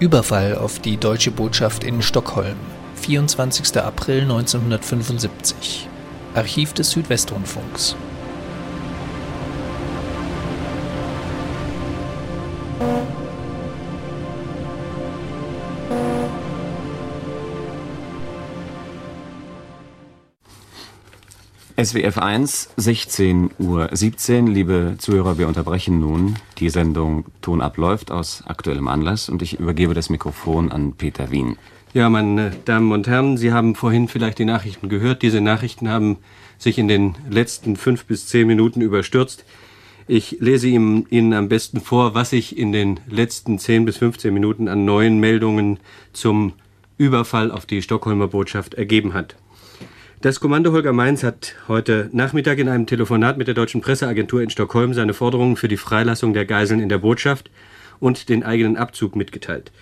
Überfall auf die deutsche Botschaft in Stockholm, 24. April 1975. Archiv des Südwestrundfunks. SWF 1, 16 Uhr 17. Liebe Zuhörer, wir unterbrechen nun. Die Sendung Ton abläuft aus aktuellem Anlass und ich übergebe das Mikrofon an Peter Wien. Ja, meine Damen und Herren, Sie haben vorhin vielleicht die Nachrichten gehört. Diese Nachrichten haben sich in den letzten fünf bis zehn Minuten überstürzt. Ich lese Ihnen am besten vor, was sich in den letzten zehn bis 15 Minuten an neuen Meldungen zum Überfall auf die Stockholmer Botschaft ergeben hat. Das Kommando Holger Mainz hat heute Nachmittag in einem Telefonat mit der deutschen Presseagentur in Stockholm seine Forderungen für die Freilassung der Geiseln in der Botschaft und den eigenen Abzug mitgeteilt.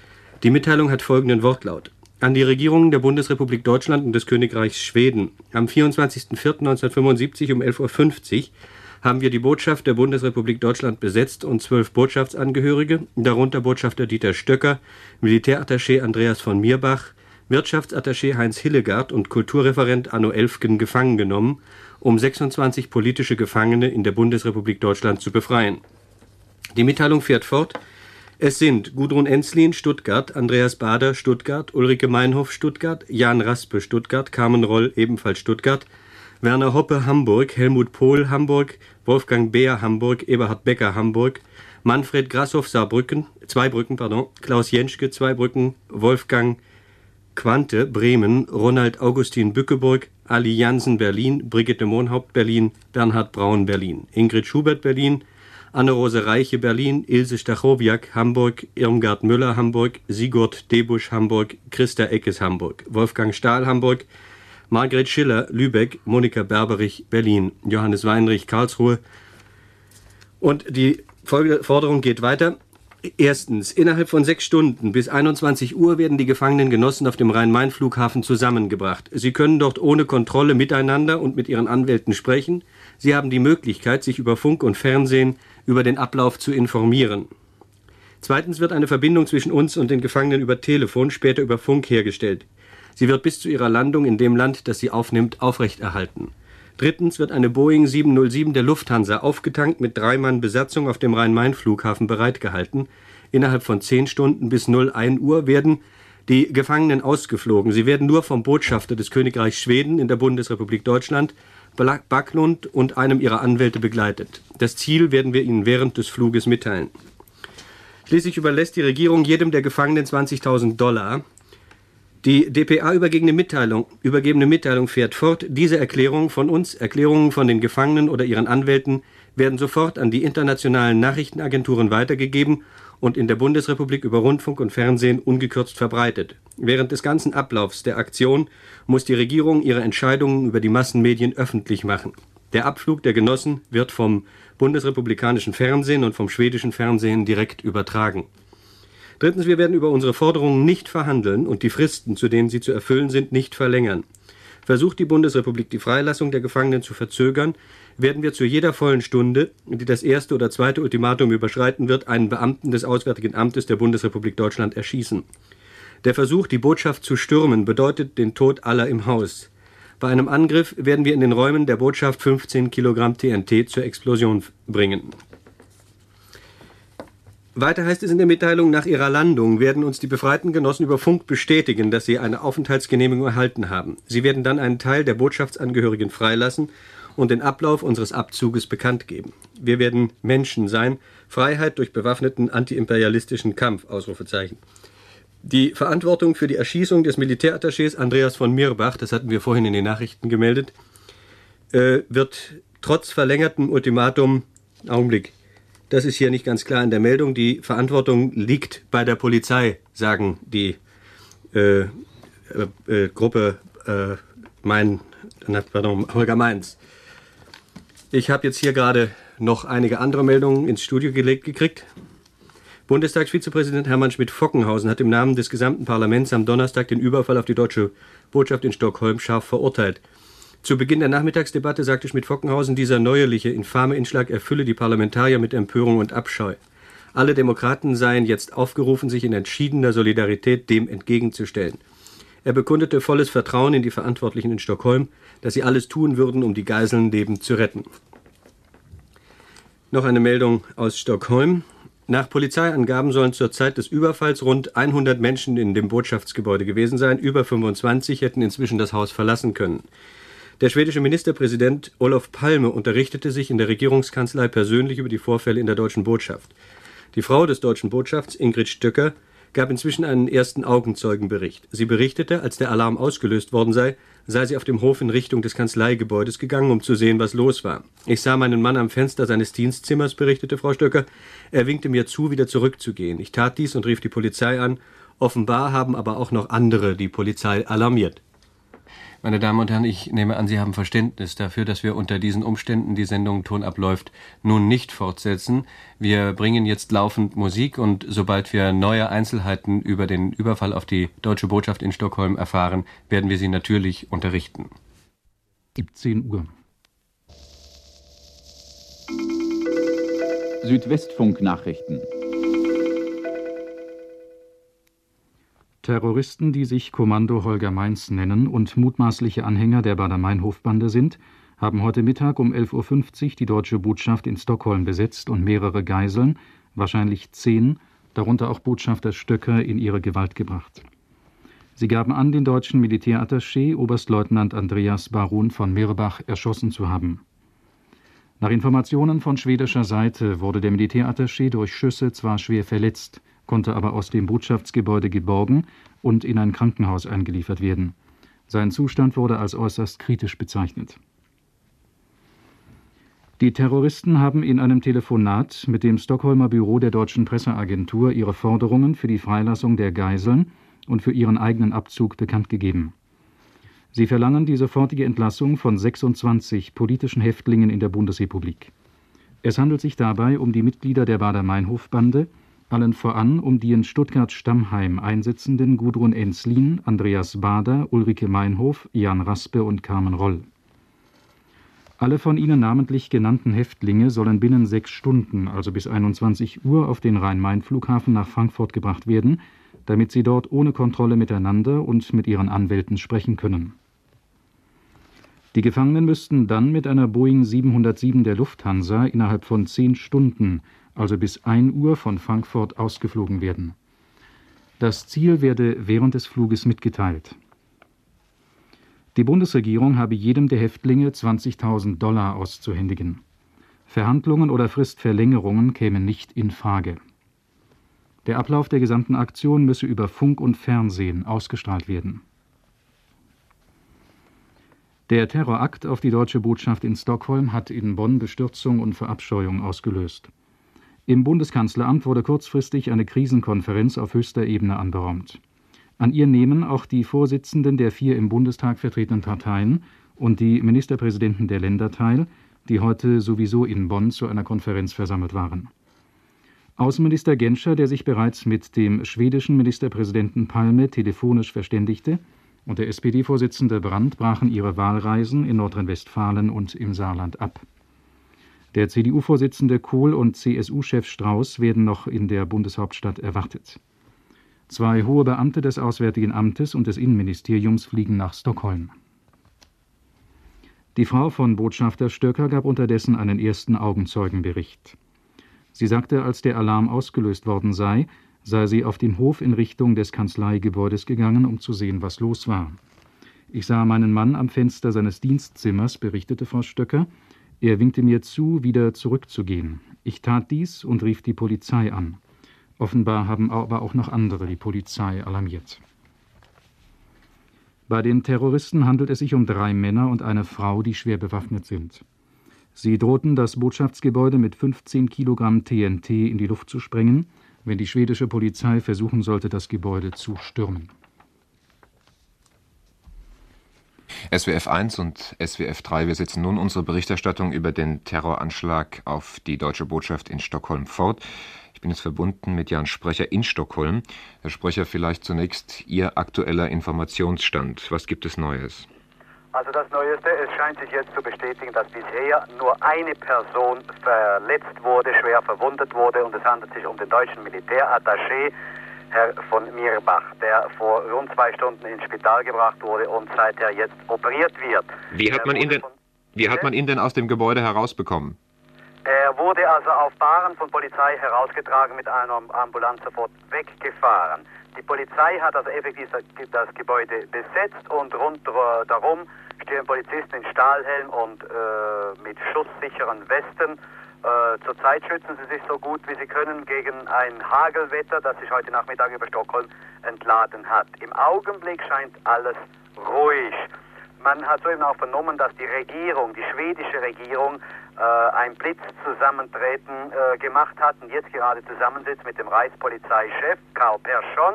Die Mitteilung hat folgenden Wortlaut. An die Regierungen der Bundesrepublik Deutschland und des Königreichs Schweden. Am 24.04.1975 um 11.50 Uhr haben wir die Botschaft der Bundesrepublik Deutschland besetzt und zwölf Botschaftsangehörige, darunter Botschafter Dieter Stöcker, Militärattaché Andreas von Mirbach, Wirtschaftsattaché Heinz Hillegard und Kulturreferent Anno Elfgen gefangen genommen, um 26 politische Gefangene in der Bundesrepublik Deutschland zu befreien. Die Mitteilung fährt fort. Es sind Gudrun Enslin, Stuttgart, Andreas Bader, Stuttgart, Ulrike Meinhoff, Stuttgart, Jan Raspe, Stuttgart, Carmen Roll, ebenfalls Stuttgart, Werner Hoppe, Hamburg, Helmut Pohl, Hamburg, Wolfgang Beer, Hamburg, Eberhard Becker, Hamburg, Manfred Grassoff, Saarbrücken, Zweibrücken, pardon, Klaus Jenschke, Zweibrücken, Wolfgang Quante Bremen, Ronald Augustin Bückeburg, Ali Jansen Berlin, Brigitte Mohnhaupt Berlin, Bernhard Braun Berlin, Ingrid Schubert Berlin, Anne-Rose Reiche Berlin, Ilse Stachowiak Hamburg, Irmgard Müller Hamburg, Sigurd Debusch Hamburg, Christa Eckes Hamburg, Wolfgang Stahl Hamburg, Margret Schiller Lübeck, Monika Berberich Berlin, Johannes Weinrich Karlsruhe. Und die Forderung geht weiter. Erstens, innerhalb von sechs Stunden bis 21 Uhr werden die gefangenen Genossen auf dem Rhein-Main-Flughafen zusammengebracht. Sie können dort ohne Kontrolle miteinander und mit ihren Anwälten sprechen. Sie haben die Möglichkeit, sich über Funk und Fernsehen über den Ablauf zu informieren. Zweitens wird eine Verbindung zwischen uns und den Gefangenen über Telefon, später über Funk hergestellt. Sie wird bis zu ihrer Landung in dem Land, das sie aufnimmt, aufrechterhalten. Drittens wird eine Boeing 707 der Lufthansa aufgetankt mit drei Mann Besatzung auf dem Rhein-Main-Flughafen bereitgehalten. Innerhalb von zehn Stunden bis 01 Uhr werden die Gefangenen ausgeflogen. Sie werden nur vom Botschafter des Königreichs Schweden in der Bundesrepublik Deutschland, Backlund und einem ihrer Anwälte begleitet. Das Ziel werden wir Ihnen während des Fluges mitteilen. Schließlich überlässt die Regierung jedem der Gefangenen 20.000 Dollar. Die DPA übergebene Mitteilung, übergebene Mitteilung fährt fort. Diese Erklärungen von uns, Erklärungen von den Gefangenen oder ihren Anwälten werden sofort an die internationalen Nachrichtenagenturen weitergegeben und in der Bundesrepublik über Rundfunk und Fernsehen ungekürzt verbreitet. Während des ganzen Ablaufs der Aktion muss die Regierung ihre Entscheidungen über die Massenmedien öffentlich machen. Der Abflug der Genossen wird vom bundesrepublikanischen Fernsehen und vom schwedischen Fernsehen direkt übertragen. Drittens, wir werden über unsere Forderungen nicht verhandeln und die Fristen, zu denen sie zu erfüllen sind, nicht verlängern. Versucht die Bundesrepublik die Freilassung der Gefangenen zu verzögern, werden wir zu jeder vollen Stunde, die das erste oder zweite Ultimatum überschreiten wird, einen Beamten des Auswärtigen Amtes der Bundesrepublik Deutschland erschießen. Der Versuch, die Botschaft zu stürmen, bedeutet den Tod aller im Haus. Bei einem Angriff werden wir in den Räumen der Botschaft 15 Kilogramm TNT zur Explosion bringen. Weiter heißt es in der Mitteilung, nach ihrer Landung werden uns die befreiten Genossen über Funk bestätigen, dass sie eine Aufenthaltsgenehmigung erhalten haben. Sie werden dann einen Teil der Botschaftsangehörigen freilassen und den Ablauf unseres Abzuges bekannt geben. Wir werden Menschen sein, Freiheit durch bewaffneten antiimperialistischen Kampf. Die Verantwortung für die Erschießung des Militärattachés Andreas von Mirbach, das hatten wir vorhin in den Nachrichten gemeldet, äh, wird trotz verlängertem Ultimatum, Augenblick, das ist hier nicht ganz klar in der Meldung. Die Verantwortung liegt bei der Polizei, sagen die äh, äh, äh, Gruppe äh, mein, pardon, Holger Mainz. Ich habe jetzt hier gerade noch einige andere Meldungen ins Studio gelegt gekriegt. Bundestagsvizepräsident Hermann Schmidt-Fockenhausen hat im Namen des gesamten Parlaments am Donnerstag den Überfall auf die deutsche Botschaft in Stockholm scharf verurteilt. Zu Beginn der Nachmittagsdebatte sagte Schmidt-Fockenhausen, dieser neuerliche, infame Inschlag erfülle die Parlamentarier mit Empörung und Abscheu. Alle Demokraten seien jetzt aufgerufen, sich in entschiedener Solidarität dem entgegenzustellen. Er bekundete volles Vertrauen in die Verantwortlichen in Stockholm, dass sie alles tun würden, um die Geiseln lebend zu retten. Noch eine Meldung aus Stockholm. Nach Polizeiangaben sollen zur Zeit des Überfalls rund 100 Menschen in dem Botschaftsgebäude gewesen sein. Über 25 hätten inzwischen das Haus verlassen können. Der schwedische Ministerpräsident Olof Palme unterrichtete sich in der Regierungskanzlei persönlich über die Vorfälle in der deutschen Botschaft. Die Frau des deutschen Botschafts, Ingrid Stöcker, gab inzwischen einen ersten Augenzeugenbericht. Sie berichtete, als der Alarm ausgelöst worden sei, sei sie auf dem Hof in Richtung des Kanzleigebäudes gegangen, um zu sehen, was los war. Ich sah meinen Mann am Fenster seines Dienstzimmers, berichtete Frau Stöcker. Er winkte mir zu, wieder zurückzugehen. Ich tat dies und rief die Polizei an. Offenbar haben aber auch noch andere die Polizei alarmiert. Meine Damen und Herren, ich nehme an, Sie haben Verständnis dafür, dass wir unter diesen Umständen die Sendung Ton abläuft nun nicht fortsetzen. Wir bringen jetzt laufend Musik und sobald wir neue Einzelheiten über den Überfall auf die deutsche Botschaft in Stockholm erfahren, werden wir Sie natürlich unterrichten. 17 Uhr. Südwestfunk Nachrichten Terroristen, die sich Kommando Holger Mainz nennen und mutmaßliche Anhänger der Bader-Meinhof-Bande sind, haben heute Mittag um 11.50 Uhr die deutsche Botschaft in Stockholm besetzt und mehrere Geiseln, wahrscheinlich zehn, darunter auch Botschafter Stöcker, in ihre Gewalt gebracht. Sie gaben an, den deutschen Militärattaché Oberstleutnant Andreas Baron von Mirbach erschossen zu haben. Nach Informationen von schwedischer Seite wurde der Militärattaché durch Schüsse zwar schwer verletzt, konnte aber aus dem Botschaftsgebäude geborgen und in ein Krankenhaus eingeliefert werden. Sein Zustand wurde als äußerst kritisch bezeichnet. Die Terroristen haben in einem Telefonat mit dem Stockholmer Büro der deutschen Presseagentur ihre Forderungen für die Freilassung der Geiseln und für ihren eigenen Abzug bekannt gegeben. Sie verlangen die sofortige Entlassung von 26 politischen Häftlingen in der Bundesrepublik. Es handelt sich dabei um die Mitglieder der Bader-Meinhof-Bande, allen voran um die in Stuttgart-Stammheim einsitzenden Gudrun Enslin, Andreas Bader, Ulrike Meinhof, Jan Raspe und Carmen Roll. Alle von ihnen namentlich genannten Häftlinge sollen binnen sechs Stunden, also bis 21 Uhr, auf den Rhein-Main-Flughafen nach Frankfurt gebracht werden, damit sie dort ohne Kontrolle miteinander und mit ihren Anwälten sprechen können. Die Gefangenen müssten dann mit einer Boeing 707 der Lufthansa innerhalb von zehn Stunden also bis 1 Uhr von Frankfurt ausgeflogen werden. Das Ziel werde während des Fluges mitgeteilt. Die Bundesregierung habe jedem der Häftlinge 20.000 Dollar auszuhändigen. Verhandlungen oder Fristverlängerungen kämen nicht in Frage. Der Ablauf der gesamten Aktion müsse über Funk und Fernsehen ausgestrahlt werden. Der Terrorakt auf die deutsche Botschaft in Stockholm hat in Bonn Bestürzung und Verabscheuung ausgelöst. Im Bundeskanzleramt wurde kurzfristig eine Krisenkonferenz auf höchster Ebene anberaumt. An ihr nehmen auch die Vorsitzenden der vier im Bundestag vertretenen Parteien und die Ministerpräsidenten der Länder teil, die heute sowieso in Bonn zu einer Konferenz versammelt waren. Außenminister Genscher, der sich bereits mit dem schwedischen Ministerpräsidenten Palme telefonisch verständigte, und der SPD-Vorsitzende Brandt brachen ihre Wahlreisen in Nordrhein-Westfalen und im Saarland ab. Der CDU-Vorsitzende Kohl und CSU-Chef Strauß werden noch in der Bundeshauptstadt erwartet. Zwei hohe Beamte des Auswärtigen Amtes und des Innenministeriums fliegen nach Stockholm. Die Frau von Botschafter Stöcker gab unterdessen einen ersten Augenzeugenbericht. Sie sagte, als der Alarm ausgelöst worden sei, sei sie auf den Hof in Richtung des Kanzleigebäudes gegangen, um zu sehen, was los war. Ich sah meinen Mann am Fenster seines Dienstzimmers, berichtete Frau Stöcker, er winkte mir zu, wieder zurückzugehen. Ich tat dies und rief die Polizei an. Offenbar haben aber auch noch andere die Polizei alarmiert. Bei den Terroristen handelt es sich um drei Männer und eine Frau, die schwer bewaffnet sind. Sie drohten, das Botschaftsgebäude mit 15 Kilogramm TNT in die Luft zu sprengen, wenn die schwedische Polizei versuchen sollte, das Gebäude zu stürmen. SWF 1 und SWF 3, wir setzen nun unsere Berichterstattung über den Terroranschlag auf die deutsche Botschaft in Stockholm fort. Ich bin jetzt verbunden mit Jan Sprecher in Stockholm. Herr Sprecher, vielleicht zunächst Ihr aktueller Informationsstand. Was gibt es Neues? Also das Neueste, es scheint sich jetzt zu bestätigen, dass bisher nur eine Person verletzt wurde, schwer verwundet wurde und es handelt sich um den deutschen Militärattaché, Herr von Mirbach, der vor rund zwei Stunden ins Spital gebracht wurde und seither jetzt operiert wird. Wie hat man ihn denn, wie hat man ihn denn aus dem Gebäude herausbekommen? Er wurde also auf Bahnen von Polizei herausgetragen, mit einer Ambulanz sofort weggefahren. Die Polizei hat also effektiv das Gebäude besetzt und rund darum stehen Polizisten in Stahlhelm und äh, mit schusssicheren Westen. Äh, zurzeit schützen sie sich so gut wie sie können gegen ein Hagelwetter, das sich heute Nachmittag über Stockholm entladen hat. Im Augenblick scheint alles ruhig. Man hat soeben auch vernommen, dass die Regierung, die schwedische Regierung, äh, ein Blitzzusammentreten äh, gemacht hat und jetzt gerade zusammensitzt mit dem Reichspolizeichef Karl Persson.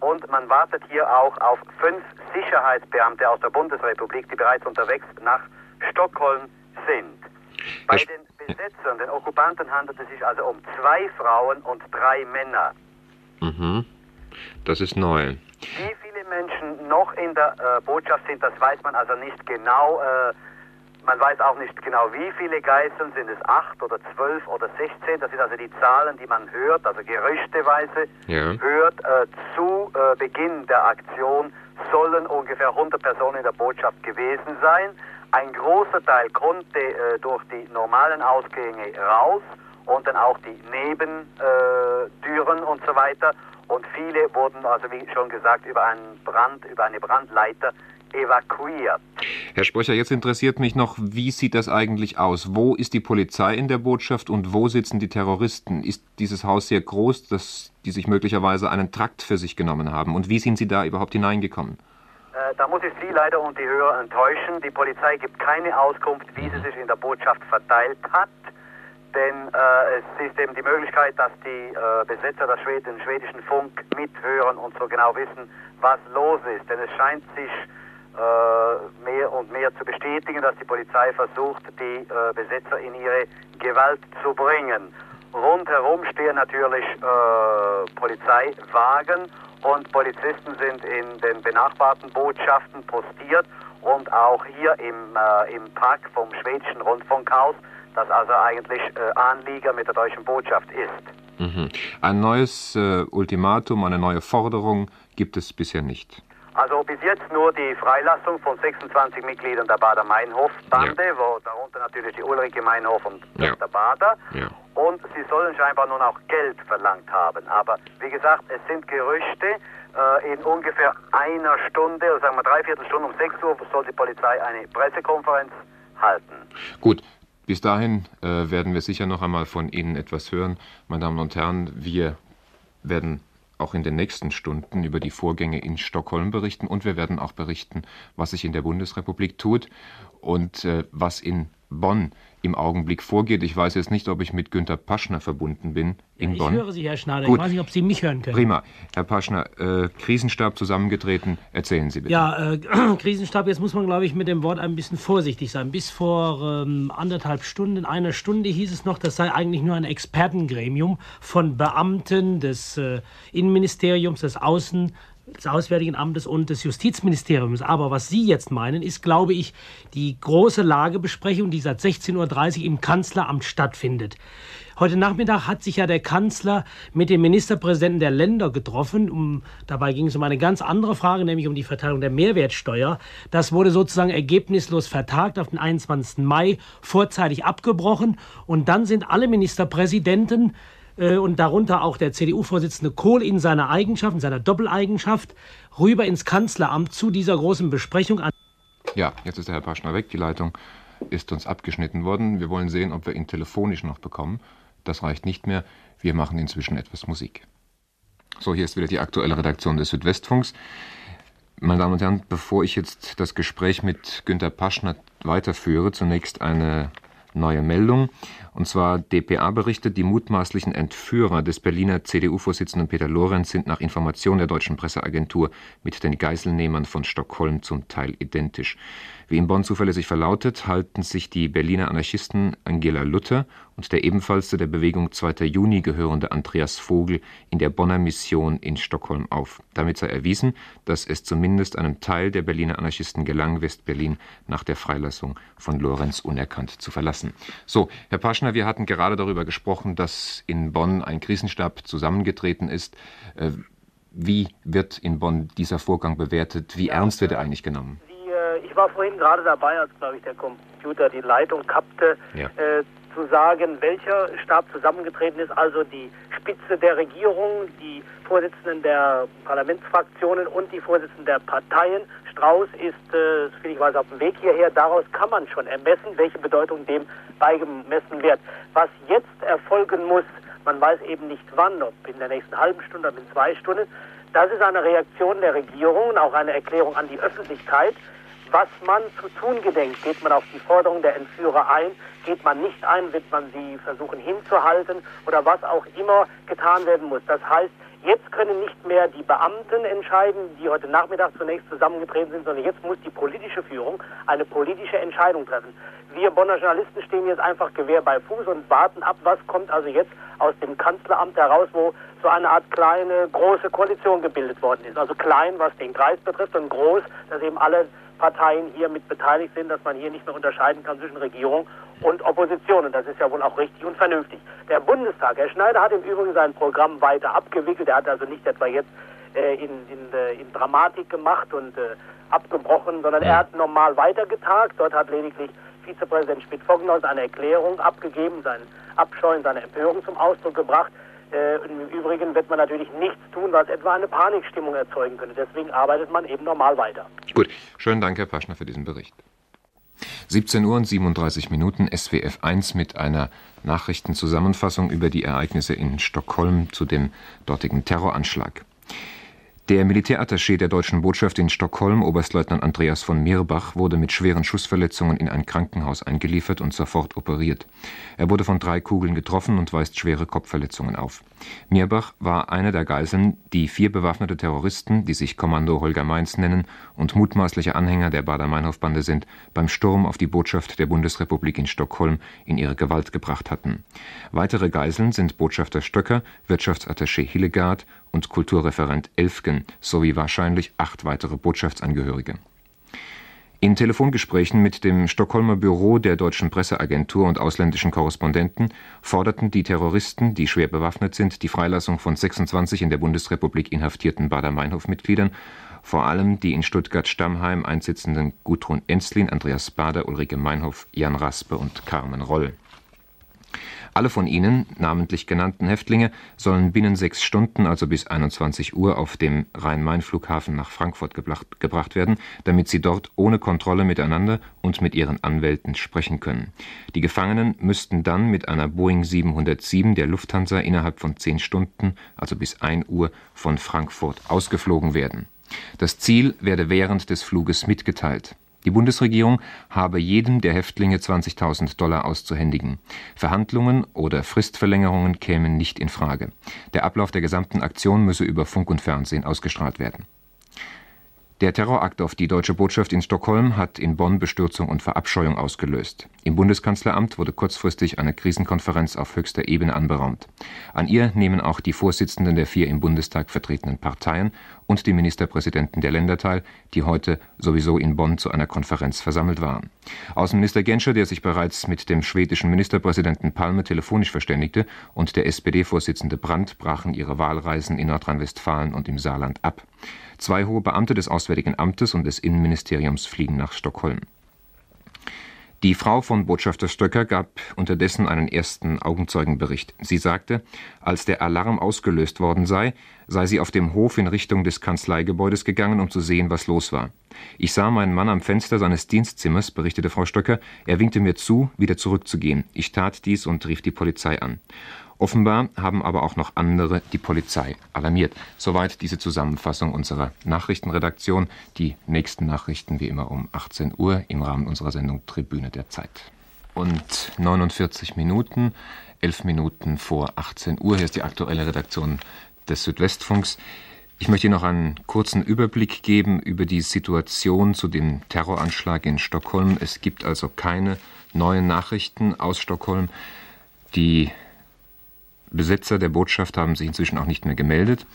Und man wartet hier auch auf fünf Sicherheitsbeamte aus der Bundesrepublik, die bereits unterwegs nach Stockholm sind. Bei den Besetzern, den Okkupanten handelt es sich also um zwei Frauen und drei Männer. Mhm. Das ist neu. Wie viele Menschen noch in der äh, Botschaft sind, das weiß man also nicht genau. Äh, man weiß auch nicht genau, wie viele Geiseln, sind es acht oder zwölf oder sechzehn. Das sind also die Zahlen, die man hört, also gerüchteweise ja. hört. Äh, zu äh, Beginn der Aktion sollen ungefähr 100 Personen in der Botschaft gewesen sein. Ein großer Teil konnte äh, durch die normalen Ausgänge raus und dann auch die Nebentüren und so weiter. Und viele wurden also, wie schon gesagt, über einen Brand, über eine Brandleiter evakuiert. Herr Spröcher, jetzt interessiert mich noch, wie sieht das eigentlich aus? Wo ist die Polizei in der Botschaft und wo sitzen die Terroristen? Ist dieses Haus sehr groß, dass die sich möglicherweise einen Trakt für sich genommen haben? Und wie sind Sie da überhaupt hineingekommen? Äh, da muss ich Sie leider und die Hörer enttäuschen. Die Polizei gibt keine Auskunft, wie sie sich in der Botschaft verteilt hat. Denn äh, es ist eben die Möglichkeit, dass die äh, Besetzer des Schwed den schwedischen Funk mithören und so genau wissen, was los ist. Denn es scheint sich äh, mehr und mehr zu bestätigen, dass die Polizei versucht, die äh, Besetzer in ihre Gewalt zu bringen. Rundherum stehen natürlich äh, Polizeiwagen und Polizisten sind in den benachbarten Botschaften postiert und auch hier im, äh, im Park vom schwedischen Rundfunkhaus, das also eigentlich äh, Anlieger mit der deutschen Botschaft ist. Mhm. Ein neues äh, Ultimatum, eine neue Forderung gibt es bisher nicht. Also bis jetzt nur die Freilassung von 26 Mitgliedern der Bader-Meinhof-Bande, ja. wo darunter natürlich die Ulrike Meinhof und ja. der Bader. Ja. Und sie sollen scheinbar nun auch Geld verlangt haben. Aber wie gesagt, es sind Gerüchte. Äh, in ungefähr einer Stunde, oder sagen wir dreiviertel Stunde um 6 Uhr, soll die Polizei eine Pressekonferenz halten. Gut, bis dahin äh, werden wir sicher noch einmal von Ihnen etwas hören. Meine Damen und Herren, wir werden auch in den nächsten Stunden über die Vorgänge in Stockholm berichten und wir werden auch berichten, was sich in der Bundesrepublik tut und äh, was in Bonn im Augenblick vorgeht. Ich weiß jetzt nicht, ob ich mit Günter Paschner verbunden bin in ja, ich Bonn. Ich höre Sie, Herr Schneider. Gut. Ich weiß nicht, ob Sie mich hören können. Prima. Herr Paschner, äh, Krisenstab zusammengetreten. Erzählen Sie bitte. Ja, äh, Krisenstab, jetzt muss man, glaube ich, mit dem Wort ein bisschen vorsichtig sein. Bis vor ähm, anderthalb Stunden, einer Stunde hieß es noch, das sei eigentlich nur ein Expertengremium von Beamten des äh, Innenministeriums, des Außen des Auswärtigen Amtes und des Justizministeriums. Aber was Sie jetzt meinen, ist, glaube ich, die große Lagebesprechung, die seit 16.30 Uhr im Kanzleramt stattfindet. Heute Nachmittag hat sich ja der Kanzler mit dem Ministerpräsidenten der Länder getroffen. Um, dabei ging es um eine ganz andere Frage, nämlich um die Verteilung der Mehrwertsteuer. Das wurde sozusagen ergebnislos vertagt auf den 21. Mai, vorzeitig abgebrochen. Und dann sind alle Ministerpräsidenten und darunter auch der CDU-Vorsitzende Kohl in seiner Eigenschaft, in seiner Doppeleigenschaft, rüber ins Kanzleramt zu dieser großen Besprechung. Ja, jetzt ist der Herr Paschner weg. Die Leitung ist uns abgeschnitten worden. Wir wollen sehen, ob wir ihn telefonisch noch bekommen. Das reicht nicht mehr. Wir machen inzwischen etwas Musik. So, hier ist wieder die aktuelle Redaktion des Südwestfunks. Meine Damen und Herren, bevor ich jetzt das Gespräch mit Günter Paschner weiterführe, zunächst eine neue Meldung. Und zwar dpa berichtet, die mutmaßlichen Entführer des Berliner CDU-Vorsitzenden Peter Lorenz sind nach Information der deutschen Presseagentur mit den Geiselnehmern von Stockholm zum Teil identisch. Wie in Bonn zuverlässig verlautet, halten sich die Berliner Anarchisten Angela Luther und der ebenfalls zu der Bewegung 2. Juni gehörende Andreas Vogel in der Bonner Mission in Stockholm auf. Damit sei erwiesen, dass es zumindest einem Teil der Berliner Anarchisten gelang, West-Berlin nach der Freilassung von Lorenz unerkannt zu verlassen. So, Herr Paschner, wir hatten gerade darüber gesprochen, dass in Bonn ein Krisenstab zusammengetreten ist. Äh, wie wird in Bonn dieser Vorgang bewertet? Wie ernst wird er eigentlich genommen? Äh, ich war vorhin gerade dabei, als, glaube ich, der Computer die Leitung kappte, ja. äh, zu sagen, welcher Stab zusammengetreten ist, also die Spitze der Regierung, die Vorsitzenden der Parlamentsfraktionen und die Vorsitzenden der Parteien. Strauß ist, äh, ich weiß, auf dem Weg hierher. Daraus kann man schon ermessen, welche Bedeutung dem beigemessen wird. Was jetzt erfolgen muss, man weiß eben nicht wann, ob in der nächsten halben Stunde, ob in zwei Stunden, das ist eine Reaktion der Regierung auch eine Erklärung an die Öffentlichkeit, was man zu tun gedenkt. Geht man auf die Forderung der Entführer ein? Geht man nicht ein? Wird man sie versuchen hinzuhalten? Oder was auch immer getan werden muss. Das heißt, jetzt können nicht mehr die Beamten entscheiden, die heute Nachmittag zunächst zusammengetreten sind, sondern jetzt muss die politische Führung eine politische Entscheidung treffen. Wir Bonner Journalisten stehen jetzt einfach Gewehr bei Fuß und warten ab, was kommt also jetzt aus dem Kanzleramt heraus, wo so eine Art kleine, große Koalition gebildet worden ist. Also klein, was den Kreis betrifft und groß, dass eben alle Parteien hier mit beteiligt sind, dass man hier nicht mehr unterscheiden kann zwischen Regierung und Opposition. Und das ist ja wohl auch richtig und vernünftig. Der Bundestag, Herr Schneider hat im Übrigen sein Programm weiter abgewickelt. Er hat also nicht etwa jetzt äh, in, in, äh, in, Dramatik gemacht und äh, abgebrochen, sondern er hat normal weitergetagt. Dort hat lediglich Vizepräsident Schmidt-Foggenhaus eine Erklärung abgegeben, seinen Abscheu und seine Empörung zum Ausdruck gebracht. Äh, Im Übrigen wird man natürlich nichts tun, was etwa eine Panikstimmung erzeugen könnte. Deswegen arbeitet man eben normal weiter. Gut, schönen Dank, Herr Paschner, für diesen Bericht. 17 Uhr und 37 Minuten SWF 1 mit einer Nachrichtenzusammenfassung über die Ereignisse in Stockholm zu dem dortigen Terroranschlag. Der Militärattaché der deutschen Botschaft in Stockholm, Oberstleutnant Andreas von Mirbach, wurde mit schweren Schussverletzungen in ein Krankenhaus eingeliefert und sofort operiert. Er wurde von drei Kugeln getroffen und weist schwere Kopfverletzungen auf. Mirbach war einer der Geiseln, die vier bewaffnete Terroristen, die sich Kommando Holger Mainz nennen und mutmaßliche Anhänger der Bader-Meinhof-Bande sind, beim Sturm auf die Botschaft der Bundesrepublik in Stockholm in ihre Gewalt gebracht hatten. Weitere Geiseln sind Botschafter Stöcker, Wirtschaftsattaché Hillegaard und Kulturreferent Elfgen sowie wahrscheinlich acht weitere Botschaftsangehörige. In Telefongesprächen mit dem Stockholmer Büro der deutschen Presseagentur und ausländischen Korrespondenten forderten die Terroristen, die schwer bewaffnet sind, die Freilassung von 26 in der Bundesrepublik inhaftierten Bader-Meinhof-Mitgliedern, vor allem die in Stuttgart-Stammheim einsitzenden Gudrun Enzlin, Andreas Bader, Ulrike Meinhof, Jan Raspe und Carmen Roll. Alle von ihnen, namentlich genannten Häftlinge, sollen binnen sechs Stunden, also bis 21 Uhr, auf dem Rhein-Main-Flughafen nach Frankfurt gebracht werden, damit sie dort ohne Kontrolle miteinander und mit ihren Anwälten sprechen können. Die Gefangenen müssten dann mit einer Boeing 707 der Lufthansa innerhalb von zehn Stunden, also bis 1 Uhr, von Frankfurt ausgeflogen werden. Das Ziel werde während des Fluges mitgeteilt. Die Bundesregierung habe jedem der Häftlinge 20.000 Dollar auszuhändigen. Verhandlungen oder Fristverlängerungen kämen nicht in Frage. Der Ablauf der gesamten Aktion müsse über Funk und Fernsehen ausgestrahlt werden der Terrorakt auf die deutsche Botschaft in Stockholm hat in Bonn Bestürzung und Verabscheuung ausgelöst. Im Bundeskanzleramt wurde kurzfristig eine Krisenkonferenz auf höchster Ebene anberaumt. An ihr nehmen auch die Vorsitzenden der vier im Bundestag vertretenen Parteien und die Ministerpräsidenten der Länder teil, die heute sowieso in Bonn zu einer Konferenz versammelt waren. Außenminister Genscher, der sich bereits mit dem schwedischen Ministerpräsidenten Palme telefonisch verständigte, und der SPD-Vorsitzende Brandt brachen ihre Wahlreisen in Nordrhein-Westfalen und im Saarland ab. Zwei hohe Beamte des Auswärtigen Amtes und des Innenministeriums fliegen nach Stockholm. Die Frau von Botschafter Stöcker gab unterdessen einen ersten Augenzeugenbericht. Sie sagte, als der Alarm ausgelöst worden sei, sei sie auf dem Hof in Richtung des Kanzleigebäudes gegangen, um zu sehen, was los war. Ich sah meinen Mann am Fenster seines Dienstzimmers, berichtete Frau Stöcker. Er winkte mir zu, wieder zurückzugehen. Ich tat dies und rief die Polizei an. Offenbar haben aber auch noch andere die Polizei alarmiert. Soweit diese Zusammenfassung unserer Nachrichtenredaktion. Die nächsten Nachrichten wie immer um 18 Uhr im Rahmen unserer Sendung Tribüne der Zeit. Und 49 Minuten, 11 Minuten vor 18 Uhr. Hier ist die aktuelle Redaktion des Südwestfunks. Ich möchte noch einen kurzen Überblick geben über die Situation zu dem Terroranschlag in Stockholm. Es gibt also keine neuen Nachrichten aus Stockholm. Die Besitzer der Botschaft haben sich inzwischen auch nicht mehr gemeldet.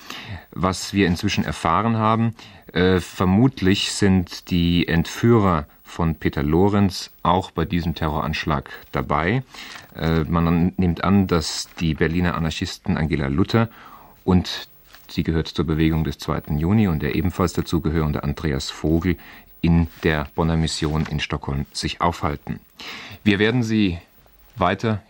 Was wir inzwischen erfahren haben, äh, vermutlich sind die Entführer von Peter Lorenz auch bei diesem Terroranschlag dabei. Äh, man nimmt an, dass die Berliner Anarchisten Angela Luther und sie gehört zur Bewegung des 2. Juni und der ebenfalls dazugehörende Andreas Vogel in der Bonner Mission in Stockholm sich aufhalten. Wir werden Sie weiter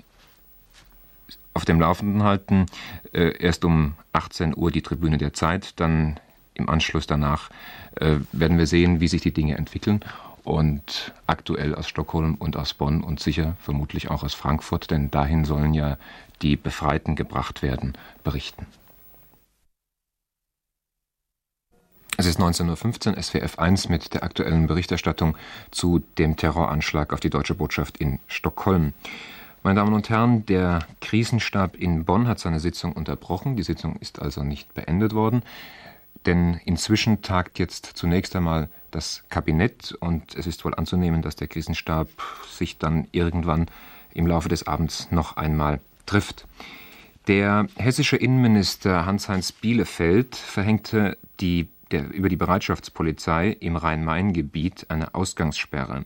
auf dem Laufenden halten. Äh, erst um 18 Uhr die Tribüne der Zeit, dann im Anschluss danach äh, werden wir sehen, wie sich die Dinge entwickeln. Und aktuell aus Stockholm und aus Bonn und sicher vermutlich auch aus Frankfurt, denn dahin sollen ja die Befreiten gebracht werden, berichten. Es ist 19.15 Uhr, SWF 1 mit der aktuellen Berichterstattung zu dem Terroranschlag auf die deutsche Botschaft in Stockholm. Meine Damen und Herren, der Krisenstab in Bonn hat seine Sitzung unterbrochen. Die Sitzung ist also nicht beendet worden, denn inzwischen tagt jetzt zunächst einmal das Kabinett und es ist wohl anzunehmen, dass der Krisenstab sich dann irgendwann im Laufe des Abends noch einmal trifft. Der hessische Innenminister Hans-Heinz Bielefeld verhängte die, der, über die Bereitschaftspolizei im Rhein-Main-Gebiet eine Ausgangssperre.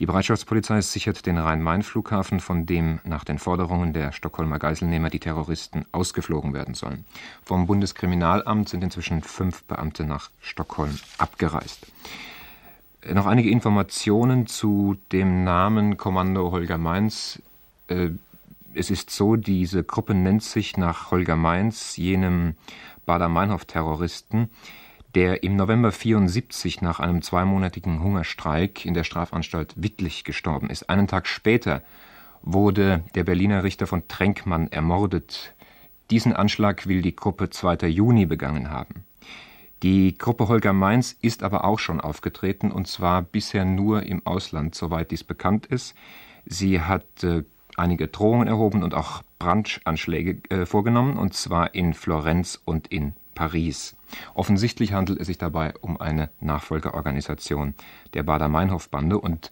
Die Bereitschaftspolizei sichert den Rhein-Main-Flughafen, von dem nach den Forderungen der Stockholmer Geiselnehmer die Terroristen ausgeflogen werden sollen. Vom Bundeskriminalamt sind inzwischen fünf Beamte nach Stockholm abgereist. Äh, noch einige Informationen zu dem Namen Kommando Holger Mainz. Äh, es ist so, diese Gruppe nennt sich nach Holger Mainz, jenem Bader-Meinhof-Terroristen, der im November 74 nach einem zweimonatigen Hungerstreik in der Strafanstalt Wittlich gestorben ist. Einen Tag später wurde der Berliner Richter von Trenkmann ermordet. Diesen Anschlag will die Gruppe 2. Juni begangen haben. Die Gruppe Holger Mainz ist aber auch schon aufgetreten und zwar bisher nur im Ausland, soweit dies bekannt ist. Sie hat äh, einige Drohungen erhoben und auch Brandanschläge äh, vorgenommen, und zwar in Florenz und in Paris. Offensichtlich handelt es sich dabei um eine Nachfolgeorganisation der Bader-Meinhof-Bande und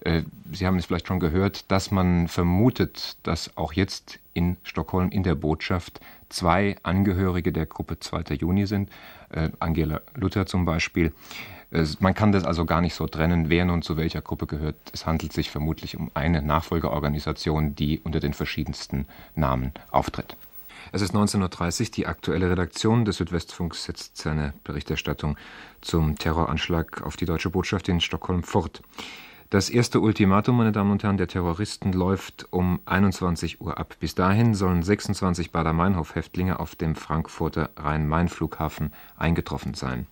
äh, Sie haben es vielleicht schon gehört, dass man vermutet, dass auch jetzt in Stockholm in der Botschaft zwei Angehörige der Gruppe 2. Juni sind, äh, Angela Luther zum Beispiel. Äh, man kann das also gar nicht so trennen, wer nun zu welcher Gruppe gehört. Es handelt sich vermutlich um eine Nachfolgeorganisation, die unter den verschiedensten Namen auftritt. Es ist 19.30 Uhr. Die aktuelle Redaktion des Südwestfunks setzt seine Berichterstattung zum Terroranschlag auf die deutsche Botschaft in Stockholm fort. Das erste Ultimatum, meine Damen und Herren, der Terroristen läuft um 21 Uhr ab. Bis dahin sollen 26 Bader-Meinhof-Häftlinge auf dem Frankfurter Rhein-Main-Flughafen eingetroffen sein.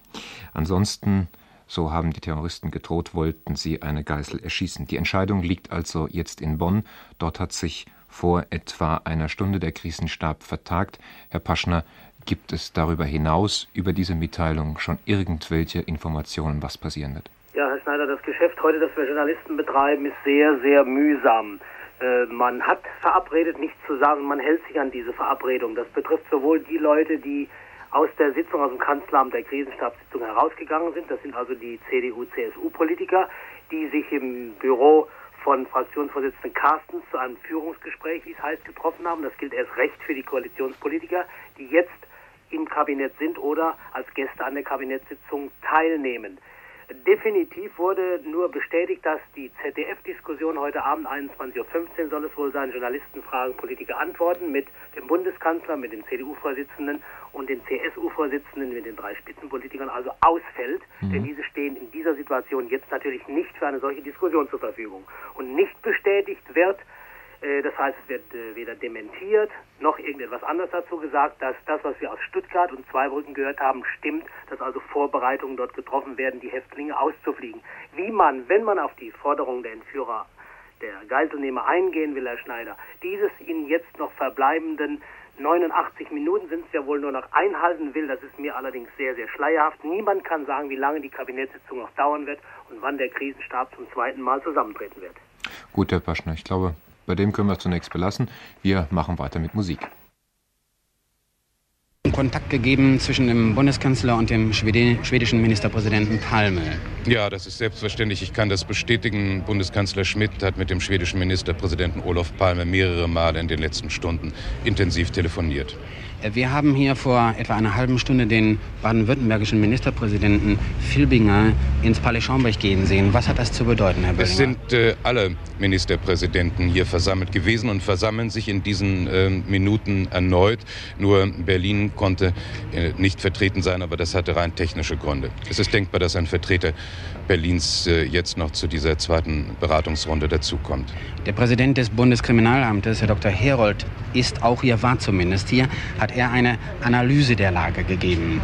Ansonsten, so haben die Terroristen gedroht, wollten sie eine Geißel erschießen. Die Entscheidung liegt also jetzt in Bonn. Dort hat sich vor etwa einer Stunde der Krisenstab vertagt. Herr Paschner, gibt es darüber hinaus über diese Mitteilung schon irgendwelche Informationen, was passieren wird? Ja, Herr Schneider, das Geschäft heute, das wir Journalisten betreiben, ist sehr, sehr mühsam. Äh, man hat verabredet, nichts zu sagen, man hält sich an diese Verabredung. Das betrifft sowohl die Leute, die aus der Sitzung, aus dem Kanzleramt der Krisenstabssitzung herausgegangen sind, das sind also die CDU-CSU-Politiker, die sich im Büro von Fraktionsvorsitzenden Carstens zu einem Führungsgespräch, wie es heißt, getroffen haben. Das gilt erst recht für die Koalitionspolitiker, die jetzt im Kabinett sind oder als Gäste an der Kabinettssitzung teilnehmen. Definitiv wurde nur bestätigt, dass die ZDF-Diskussion heute Abend 21.15 Uhr soll es wohl sein, Journalisten fragen, Politiker antworten mit dem Bundeskanzler, mit dem CDU-Vorsitzenden und dem CSU-Vorsitzenden, mit den drei Spitzenpolitikern also ausfällt. Mhm. Denn diese stehen in dieser Situation jetzt natürlich nicht für eine solche Diskussion zur Verfügung. Und nicht bestätigt wird, das heißt, es wird äh, weder dementiert noch irgendetwas anderes dazu gesagt, dass das, was wir aus Stuttgart und Zweibrücken gehört haben, stimmt, dass also Vorbereitungen dort getroffen werden, die Häftlinge auszufliegen. Wie man, wenn man auf die Forderungen der Entführer, der Geiselnehmer eingehen will, Herr Schneider, dieses in jetzt noch verbleibenden 89 Minuten sind es ja wohl nur noch einhalten will, das ist mir allerdings sehr, sehr schleierhaft. Niemand kann sagen, wie lange die Kabinettssitzung noch dauern wird und wann der Krisenstab zum zweiten Mal zusammentreten wird. Gut, Herr Paschner, ich glaube, bei dem können wir es zunächst belassen. Wir machen weiter mit Musik. Kontakt gegeben zwischen dem Bundeskanzler und dem schwedischen Ministerpräsidenten Palme. Ja, das ist selbstverständlich. Ich kann das bestätigen. Bundeskanzler Schmidt hat mit dem schwedischen Ministerpräsidenten Olof Palme mehrere Male in den letzten Stunden intensiv telefoniert. Wir haben hier vor etwa einer halben Stunde den baden-württembergischen Ministerpräsidenten Filbinger ins Palais Schaumburg gehen sehen. Was hat das zu bedeuten, Herr Böllinger? Es sind äh, alle Ministerpräsidenten hier versammelt gewesen und versammeln sich in diesen äh, Minuten erneut. Nur Berlin konnte äh, nicht vertreten sein, aber das hatte rein technische Gründe. Es ist denkbar, dass ein Vertreter Berlins äh, jetzt noch zu dieser zweiten Beratungsrunde dazukommt. Der Präsident des Bundeskriminalamtes, Herr Dr. Herold, ist auch hier, war zumindest hier, hat er eine Analyse der Lage gegeben.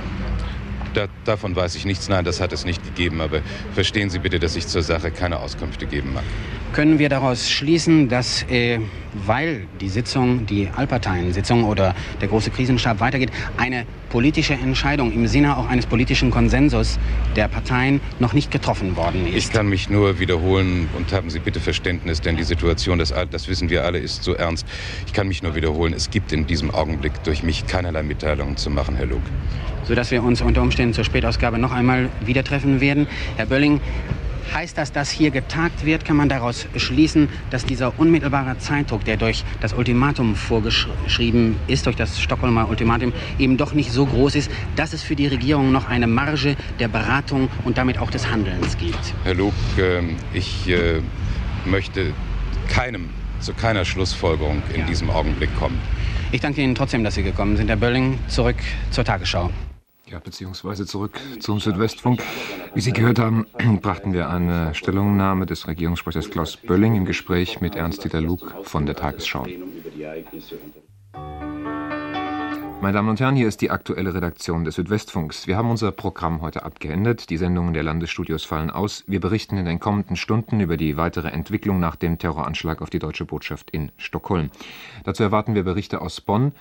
Da, davon weiß ich nichts. Nein, das hat es nicht gegeben. Aber verstehen Sie bitte, dass ich zur Sache keine Auskünfte geben mag. Können wir daraus schließen, dass, äh, weil die Sitzung, die Allparteiensitzung oder der große Krisenstab weitergeht, eine politische Entscheidung im Sinne auch eines politischen Konsensus der Parteien noch nicht getroffen worden ist? Ich kann mich nur wiederholen und haben Sie bitte Verständnis, denn die Situation, das, das wissen wir alle, ist so ernst. Ich kann mich nur wiederholen, es gibt in diesem Augenblick durch mich keinerlei Mitteilungen zu machen, Herr Luke sodass wir uns unter Umständen zur Spätausgabe noch einmal wieder treffen werden. Herr Bölling, Heißt das, dass hier getagt wird? Kann man daraus schließen, dass dieser unmittelbare Zeitdruck, der durch das Ultimatum vorgeschrieben ist, durch das Stockholmer Ultimatum, eben doch nicht so groß ist, dass es für die Regierung noch eine Marge der Beratung und damit auch des Handelns gibt? Herr Luke, ähm, ich äh, möchte keinem, zu keiner Schlussfolgerung in ja. diesem Augenblick kommen. Ich danke Ihnen trotzdem, dass Sie gekommen sind, Herr Bölling. Zurück zur Tagesschau. Ja, beziehungsweise zurück zum Südwestfunk. Wie Sie gehört haben, brachten wir eine Stellungnahme des Regierungssprechers Klaus Bölling im Gespräch mit Ernst-Dieter Lug von der Tagesschau. Meine Damen und Herren, hier ist die aktuelle Redaktion des Südwestfunks. Wir haben unser Programm heute abgeändert. Die Sendungen der Landesstudios fallen aus. Wir berichten in den kommenden Stunden über die weitere Entwicklung nach dem Terroranschlag auf die deutsche Botschaft in Stockholm. Dazu erwarten wir Berichte aus Bonn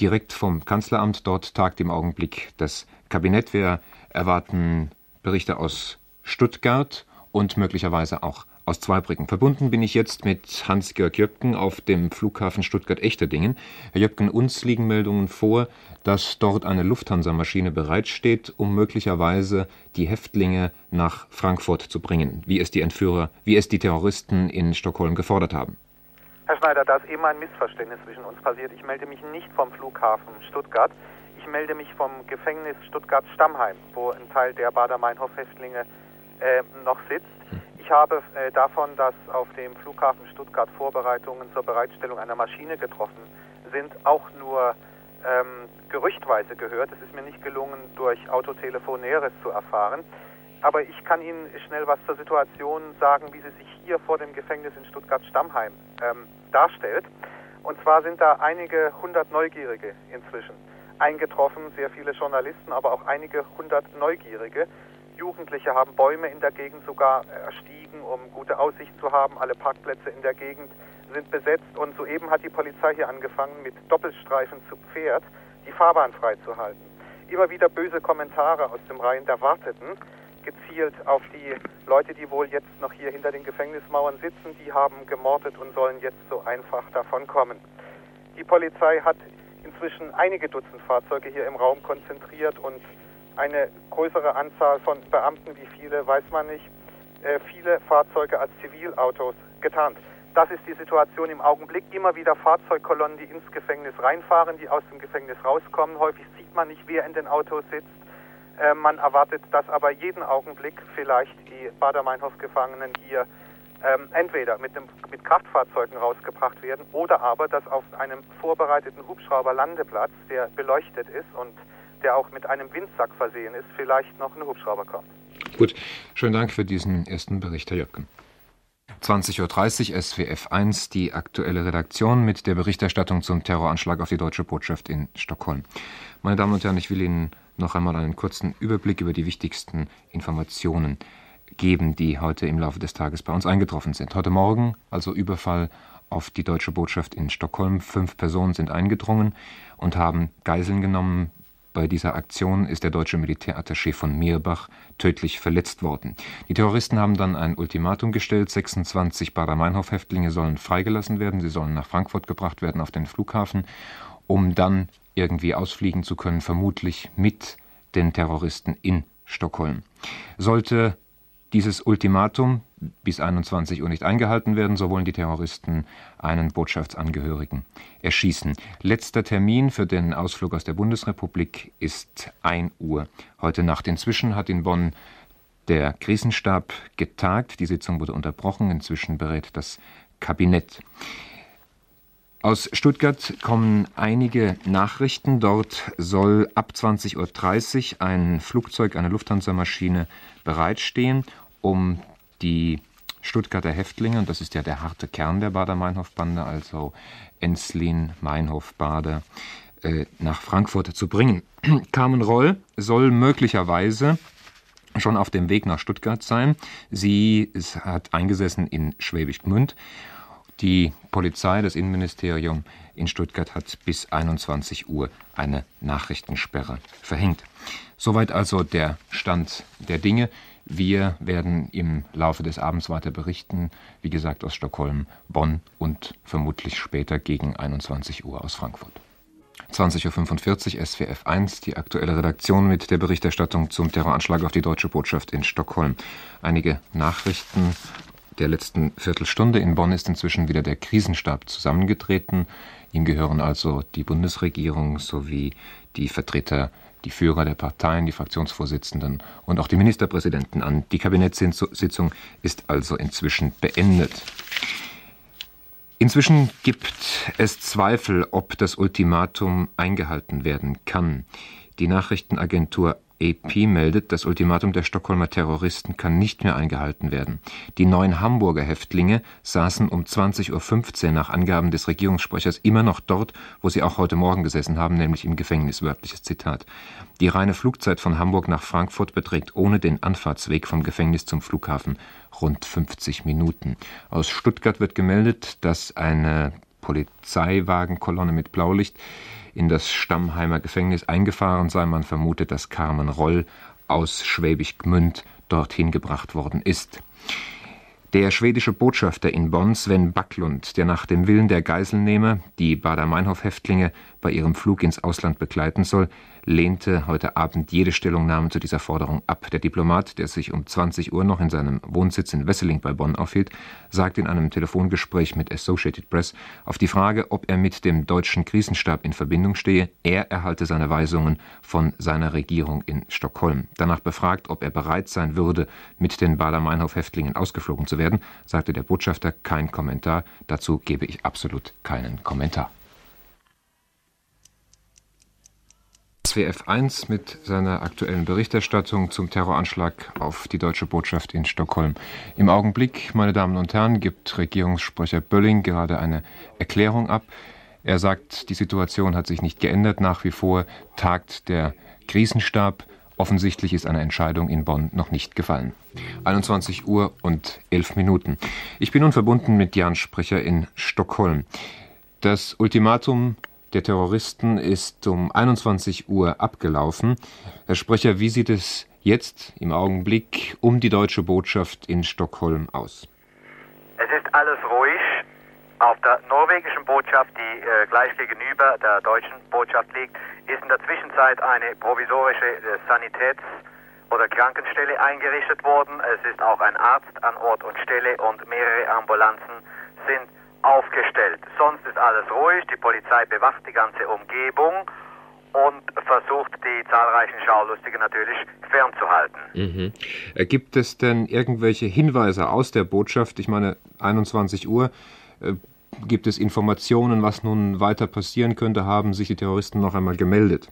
direkt vom Kanzleramt. Dort tagt im Augenblick das Kabinett. Wir erwarten Berichte aus Stuttgart und möglicherweise auch aus Zweibrücken. Verbunden bin ich jetzt mit Hans-Georg Jöpken auf dem Flughafen Stuttgart-Echterdingen. Herr Jöpken, uns liegen Meldungen vor, dass dort eine Lufthansa-Maschine bereitsteht, um möglicherweise die Häftlinge nach Frankfurt zu bringen, wie es die Entführer, wie es die Terroristen in Stockholm gefordert haben. Herr Schneider, da ist eben ein Missverständnis zwischen uns passiert. Ich melde mich nicht vom Flughafen Stuttgart. Ich melde mich vom Gefängnis Stuttgart-Stammheim, wo ein Teil der Bader-Meinhof-Häftlinge äh, noch sitzt. Ich habe äh, davon, dass auf dem Flughafen Stuttgart Vorbereitungen zur Bereitstellung einer Maschine getroffen sind, auch nur ähm, gerüchtweise gehört. Es ist mir nicht gelungen, durch Autotelefon Näheres zu erfahren. Aber ich kann Ihnen schnell was zur Situation sagen, wie sie sich hier vor dem Gefängnis in Stuttgart-Stammheim ähm, darstellt. Und zwar sind da einige hundert Neugierige inzwischen eingetroffen, sehr viele Journalisten, aber auch einige hundert Neugierige. Jugendliche haben Bäume in der Gegend sogar erstiegen, um gute Aussicht zu haben. Alle Parkplätze in der Gegend sind besetzt und soeben hat die Polizei hier angefangen, mit Doppelstreifen zu Pferd die Fahrbahn freizuhalten. Immer wieder böse Kommentare aus dem Reihen der Warteten gezielt auf die Leute, die wohl jetzt noch hier hinter den Gefängnismauern sitzen. Die haben gemordet und sollen jetzt so einfach davonkommen. Die Polizei hat inzwischen einige Dutzend Fahrzeuge hier im Raum konzentriert und eine größere Anzahl von Beamten, wie viele, weiß man nicht, äh, viele Fahrzeuge als Zivilautos getarnt. Das ist die Situation im Augenblick. Immer wieder Fahrzeugkolonnen, die ins Gefängnis reinfahren, die aus dem Gefängnis rauskommen. Häufig sieht man nicht, wer in den Autos sitzt. Äh, man erwartet, dass aber jeden Augenblick vielleicht die Bader-Meinhof-Gefangenen hier ähm, entweder mit, dem, mit Kraftfahrzeugen rausgebracht werden oder aber, dass auf einem vorbereiteten Hubschrauberlandeplatz, der beleuchtet ist und der auch mit einem Windsack versehen ist, vielleicht noch ein Hubschrauber kommt. Gut, schönen Dank für diesen ersten Bericht, Herr Jöpken. 20.30 Uhr SWF 1, die aktuelle Redaktion mit der Berichterstattung zum Terroranschlag auf die deutsche Botschaft in Stockholm. Meine Damen und Herren, ich will Ihnen noch einmal einen kurzen Überblick über die wichtigsten Informationen geben, die heute im Laufe des Tages bei uns eingetroffen sind. Heute Morgen also Überfall auf die deutsche Botschaft in Stockholm. Fünf Personen sind eingedrungen und haben Geiseln genommen. Bei dieser Aktion ist der deutsche Militärattaché von Mirbach tödlich verletzt worden. Die Terroristen haben dann ein Ultimatum gestellt. 26 Bader-Meinhof-Häftlinge sollen freigelassen werden. Sie sollen nach Frankfurt gebracht werden auf den Flughafen, um dann irgendwie ausfliegen zu können, vermutlich mit den Terroristen in Stockholm. Sollte dieses Ultimatum bis 21 Uhr nicht eingehalten werden, so wollen die Terroristen einen Botschaftsangehörigen erschießen. Letzter Termin für den Ausflug aus der Bundesrepublik ist 1 Uhr heute Nacht. Inzwischen hat in Bonn der Krisenstab getagt. Die Sitzung wurde unterbrochen. Inzwischen berät das Kabinett. Aus Stuttgart kommen einige Nachrichten. Dort soll ab 20.30 Uhr ein Flugzeug, eine Lufthansa-Maschine bereitstehen, um die Stuttgarter Häftlinge, und das ist ja der harte Kern der Bader-Meinhof-Bande, also Enslin, Meinhof, Bader, äh, nach Frankfurt zu bringen. Carmen Roll soll möglicherweise schon auf dem Weg nach Stuttgart sein. Sie hat eingesessen in Schwäbisch Gmünd die Polizei, das Innenministerium in Stuttgart hat bis 21 Uhr eine Nachrichtensperre verhängt. Soweit also der Stand der Dinge. Wir werden im Laufe des Abends weiter berichten, wie gesagt aus Stockholm, Bonn und vermutlich später gegen 21 Uhr aus Frankfurt. 20.45 Uhr SWF 1, die aktuelle Redaktion mit der Berichterstattung zum Terroranschlag auf die deutsche Botschaft in Stockholm. Einige Nachrichten der letzten Viertelstunde. In Bonn ist inzwischen wieder der Krisenstab zusammengetreten. Ihm gehören also die Bundesregierung sowie die Vertreter, die Führer der Parteien, die Fraktionsvorsitzenden und auch die Ministerpräsidenten an. Die Kabinettssitzung ist also inzwischen beendet. Inzwischen gibt es Zweifel, ob das Ultimatum eingehalten werden kann. Die Nachrichtenagentur AP meldet, das Ultimatum der Stockholmer Terroristen kann nicht mehr eingehalten werden. Die neun Hamburger Häftlinge saßen um 20.15 Uhr nach Angaben des Regierungssprechers immer noch dort, wo sie auch heute Morgen gesessen haben, nämlich im Gefängnis. Wörtliches Zitat. Die reine Flugzeit von Hamburg nach Frankfurt beträgt ohne den Anfahrtsweg vom Gefängnis zum Flughafen rund 50 Minuten. Aus Stuttgart wird gemeldet, dass eine Polizeiwagenkolonne mit Blaulicht in das Stammheimer Gefängnis eingefahren sei. Man vermutet, dass Carmen Roll aus Schwäbisch Gmünd dorthin gebracht worden ist. Der schwedische Botschafter in Bonn, Sven Backlund, der nach dem Willen der Geiselnehmer die Bader-Meinhof-Häftlinge bei ihrem Flug ins Ausland begleiten soll, lehnte heute Abend jede Stellungnahme zu dieser Forderung ab. Der Diplomat, der sich um 20 Uhr noch in seinem Wohnsitz in Wesseling bei Bonn aufhielt, sagte in einem Telefongespräch mit Associated Press auf die Frage, ob er mit dem deutschen Krisenstab in Verbindung stehe, er erhalte seine Weisungen von seiner Regierung in Stockholm. Danach befragt, ob er bereit sein würde, mit den Bader-Meinhof-Häftlingen ausgeflogen zu werden, sagte der Botschafter kein Kommentar. Dazu gebe ich absolut keinen Kommentar. SWF 1 mit seiner aktuellen Berichterstattung zum Terroranschlag auf die deutsche Botschaft in Stockholm. Im Augenblick, meine Damen und Herren, gibt Regierungssprecher Bölling gerade eine Erklärung ab. Er sagt, die Situation hat sich nicht geändert. Nach wie vor tagt der Krisenstab. Offensichtlich ist eine Entscheidung in Bonn noch nicht gefallen. 21 Uhr und 11 Minuten. Ich bin nun verbunden mit Jan Sprecher in Stockholm. Das Ultimatum der Terroristen ist um 21 Uhr abgelaufen. Herr Sprecher, wie sieht es jetzt im Augenblick um die deutsche Botschaft in Stockholm aus? Es ist alles ruhig. Auf der norwegischen Botschaft, die äh, gleich gegenüber der deutschen Botschaft liegt, ist in der Zwischenzeit eine provisorische äh, Sanitäts- oder Krankenstelle eingerichtet worden. Es ist auch ein Arzt an Ort und Stelle und mehrere Ambulanzen sind aufgestellt. Sonst ist alles ruhig, die Polizei bewacht die ganze Umgebung und versucht die zahlreichen Schaulustigen natürlich fernzuhalten. Mhm. Äh, gibt es denn irgendwelche Hinweise aus der Botschaft? Ich meine, 21 Uhr. Äh, gibt es Informationen, was nun weiter passieren könnte? Haben sich die Terroristen noch einmal gemeldet?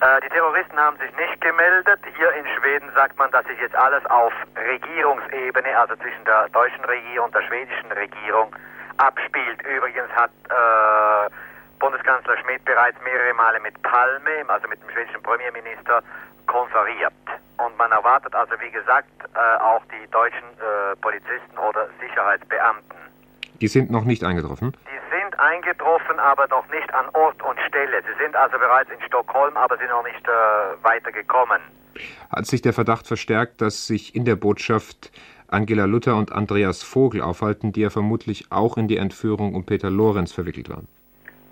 Äh, die Terroristen haben sich nicht gemeldet. Hier in Schweden sagt man, dass sich jetzt alles auf Regierungsebene, also zwischen der deutschen Regierung und der schwedischen Regierung, abspielt. Übrigens hat äh, Bundeskanzler Schmidt bereits mehrere Male mit Palme, also mit dem schwedischen Premierminister, konferiert. Und man erwartet also, wie gesagt, äh, auch die deutschen äh, Polizisten oder Sicherheitsbeamten. Die sind noch nicht eingetroffen? Die sind eingetroffen, aber noch nicht an Ort und Stelle. Sie sind also bereits in Stockholm, aber sind noch nicht äh, weitergekommen. Hat sich der Verdacht verstärkt, dass sich in der Botschaft Angela Luther und Andreas Vogel aufhalten, die ja vermutlich auch in die Entführung um Peter Lorenz verwickelt waren.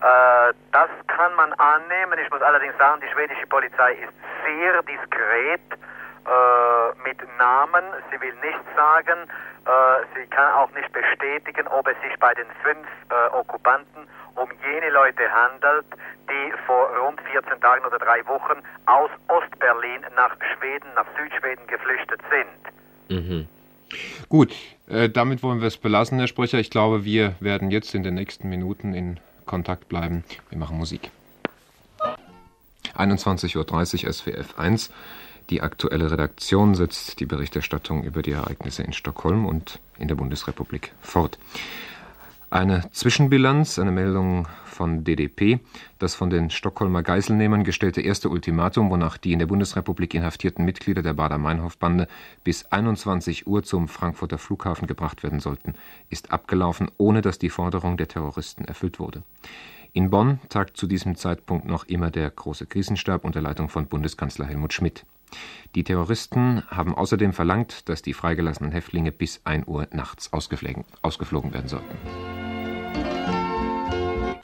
Äh, das kann man annehmen. Ich muss allerdings sagen, die schwedische Polizei ist sehr diskret äh, mit Namen. Sie will nichts sagen. Äh, sie kann auch nicht bestätigen, ob es sich bei den fünf äh, Okkupanten um jene Leute handelt, die vor rund 14 Tagen oder drei Wochen aus Ostberlin nach Schweden, nach Südschweden geflüchtet sind. Mhm. Gut, äh, damit wollen wir es belassen, Herr Sprecher. Ich glaube, wir werden jetzt in den nächsten Minuten in Kontakt bleiben. Wir machen Musik. 21.30 Uhr SWF 1. Die aktuelle Redaktion setzt die Berichterstattung über die Ereignisse in Stockholm und in der Bundesrepublik fort. Eine Zwischenbilanz, eine Meldung von DDP, das von den Stockholmer Geiselnehmern gestellte erste Ultimatum, wonach die in der Bundesrepublik inhaftierten Mitglieder der Bader-Meinhof-Bande bis 21 Uhr zum Frankfurter Flughafen gebracht werden sollten, ist abgelaufen, ohne dass die Forderung der Terroristen erfüllt wurde. In Bonn tagt zu diesem Zeitpunkt noch immer der Große Krisenstab unter Leitung von Bundeskanzler Helmut Schmidt. Die Terroristen haben außerdem verlangt, dass die freigelassenen Häftlinge bis 1 Uhr nachts ausgeflogen werden sollten.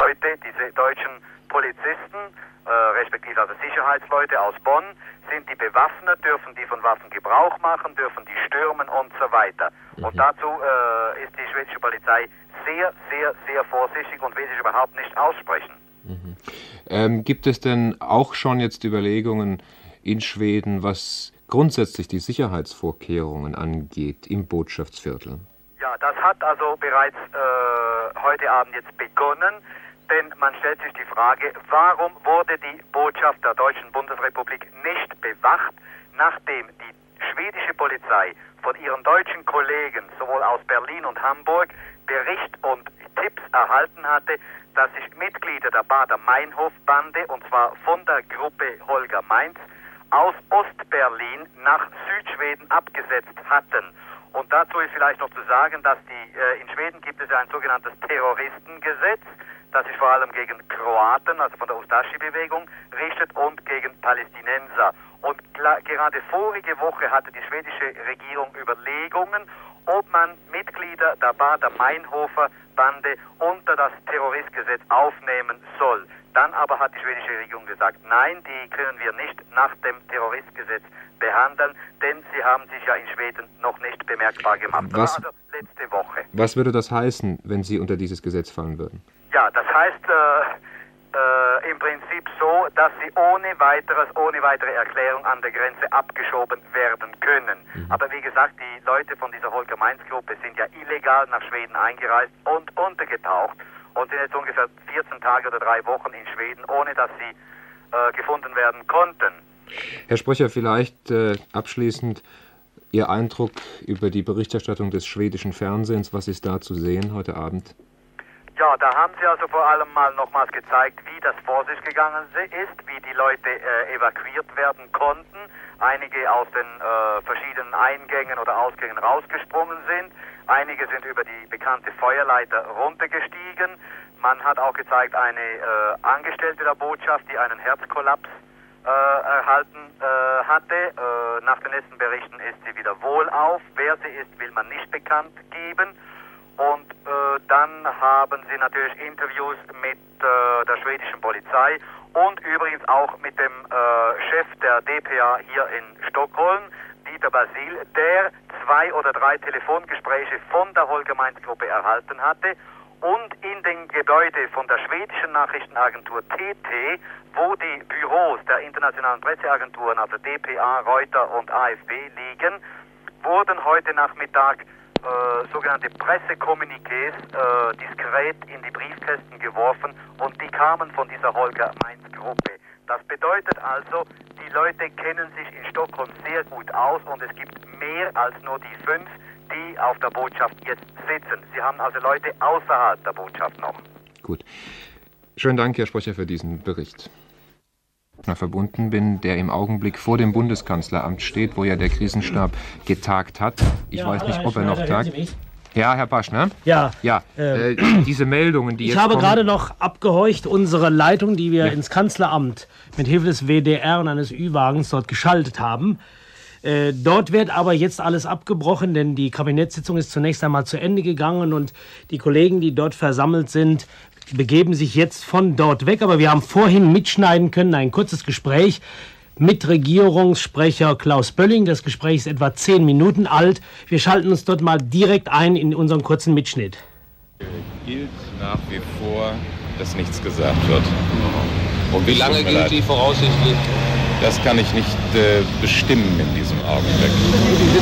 Heute diese deutschen Polizisten, äh, respektive also Sicherheitsleute aus Bonn, sind die bewaffnet, dürfen die von Waffen Gebrauch machen, dürfen die stürmen und so weiter. Mhm. Und dazu äh, ist die schwedische Polizei sehr, sehr, sehr vorsichtig und will sich überhaupt nicht aussprechen. Mhm. Ähm, gibt es denn auch schon jetzt Überlegungen, in Schweden, was grundsätzlich die Sicherheitsvorkehrungen angeht im Botschaftsviertel? Ja, das hat also bereits äh, heute Abend jetzt begonnen, denn man stellt sich die Frage, warum wurde die Botschaft der Deutschen Bundesrepublik nicht bewacht, nachdem die schwedische Polizei von ihren deutschen Kollegen sowohl aus Berlin und Hamburg Bericht und Tipps erhalten hatte, dass sich Mitglieder der Bader-Meinhof-Bande, und zwar von der Gruppe Holger Mainz, aus Ostberlin nach Südschweden abgesetzt hatten. Und dazu ist vielleicht noch zu sagen, dass die, äh, in Schweden gibt es ja ein sogenanntes Terroristengesetz, das sich vor allem gegen Kroaten, also von der Ustaschi-Bewegung, richtet und gegen Palästinenser. Und gerade vorige Woche hatte die schwedische Regierung Überlegungen, ob man Mitglieder der Bader-Meinhofer-Bande unter das Terroristgesetz aufnehmen soll. Dann aber hat die schwedische Regierung gesagt, nein, die können wir nicht nach dem Terroristgesetz behandeln, denn sie haben sich ja in Schweden noch nicht bemerkbar gemacht. Was, also letzte Woche. Was würde das heißen, wenn sie unter dieses Gesetz fallen würden? Ja, das heißt äh, äh, im Prinzip so, dass sie ohne weiteres, ohne weitere Erklärung an der Grenze abgeschoben werden können. Mhm. Aber wie gesagt, die Leute von dieser Holger Mainz Gruppe sind ja illegal nach Schweden eingereist und untergetaucht und sind jetzt ungefähr 14 Tage oder drei Wochen in Schweden, ohne dass sie äh, gefunden werden konnten. Herr Sprecher, vielleicht äh, abschließend Ihr Eindruck über die Berichterstattung des schwedischen Fernsehens. Was ist da zu sehen heute Abend? Ja, da haben Sie also vor allem mal nochmals gezeigt, wie das vor sich gegangen ist, wie die Leute äh, evakuiert werden konnten. Einige aus den äh, verschiedenen Eingängen oder Ausgängen rausgesprungen sind. Einige sind über die bekannte Feuerleiter runtergestiegen. Man hat auch gezeigt, eine äh, Angestellte der Botschaft, die einen Herzkollaps äh, erhalten äh, hatte. Äh, nach den letzten Berichten ist sie wieder wohlauf. Wer sie ist, will man nicht bekannt geben. Und äh, dann haben sie natürlich Interviews mit äh, der schwedischen Polizei und übrigens auch mit dem Chef der DPA hier in Stockholm, Dieter Basil, der zwei oder drei Telefongespräche von der Holgemeins-Gruppe erhalten hatte und in den Gebäude von der schwedischen Nachrichtenagentur TT, wo die Büros der internationalen Presseagenturen, also DPA, Reuter und AFB liegen, wurden heute Nachmittag äh, sogenannte Pressekommuniqués äh, diskret in die Briefkästen geworfen und die kamen von dieser Holger Mainz Gruppe. Das bedeutet also, die Leute kennen sich in Stockholm sehr gut aus und es gibt mehr als nur die fünf, die auf der Botschaft jetzt sitzen. Sie haben also Leute außerhalb der Botschaft noch. Gut. Schönen Dank, Herr Sprecher, für diesen Bericht. Verbunden bin, der im Augenblick vor dem Bundeskanzleramt steht, wo ja der Krisenstab getagt hat. Ich ja, weiß nicht, ob er noch tagt. Ja, Herr Paschner? Ja. Ja, äh, äh, diese Meldungen, die ich jetzt. Ich habe gerade noch abgehorcht, unsere Leitung, die wir ja. ins Kanzleramt mit Hilfe des WDR und eines Ü-Wagens dort geschaltet haben. Äh, dort wird aber jetzt alles abgebrochen, denn die Kabinettssitzung ist zunächst einmal zu Ende gegangen und die Kollegen, die dort versammelt sind, begeben sich jetzt von dort weg. Aber wir haben vorhin mitschneiden können, ein kurzes Gespräch mit Regierungssprecher Klaus Bölling. Das Gespräch ist etwa zehn Minuten alt. Wir schalten uns dort mal direkt ein in unseren kurzen Mitschnitt. Gilt nach wie vor, dass nichts gesagt wird. Und wie lange gilt die voraussichtlich? Das kann ich nicht äh, bestimmen in diesem Augenblick.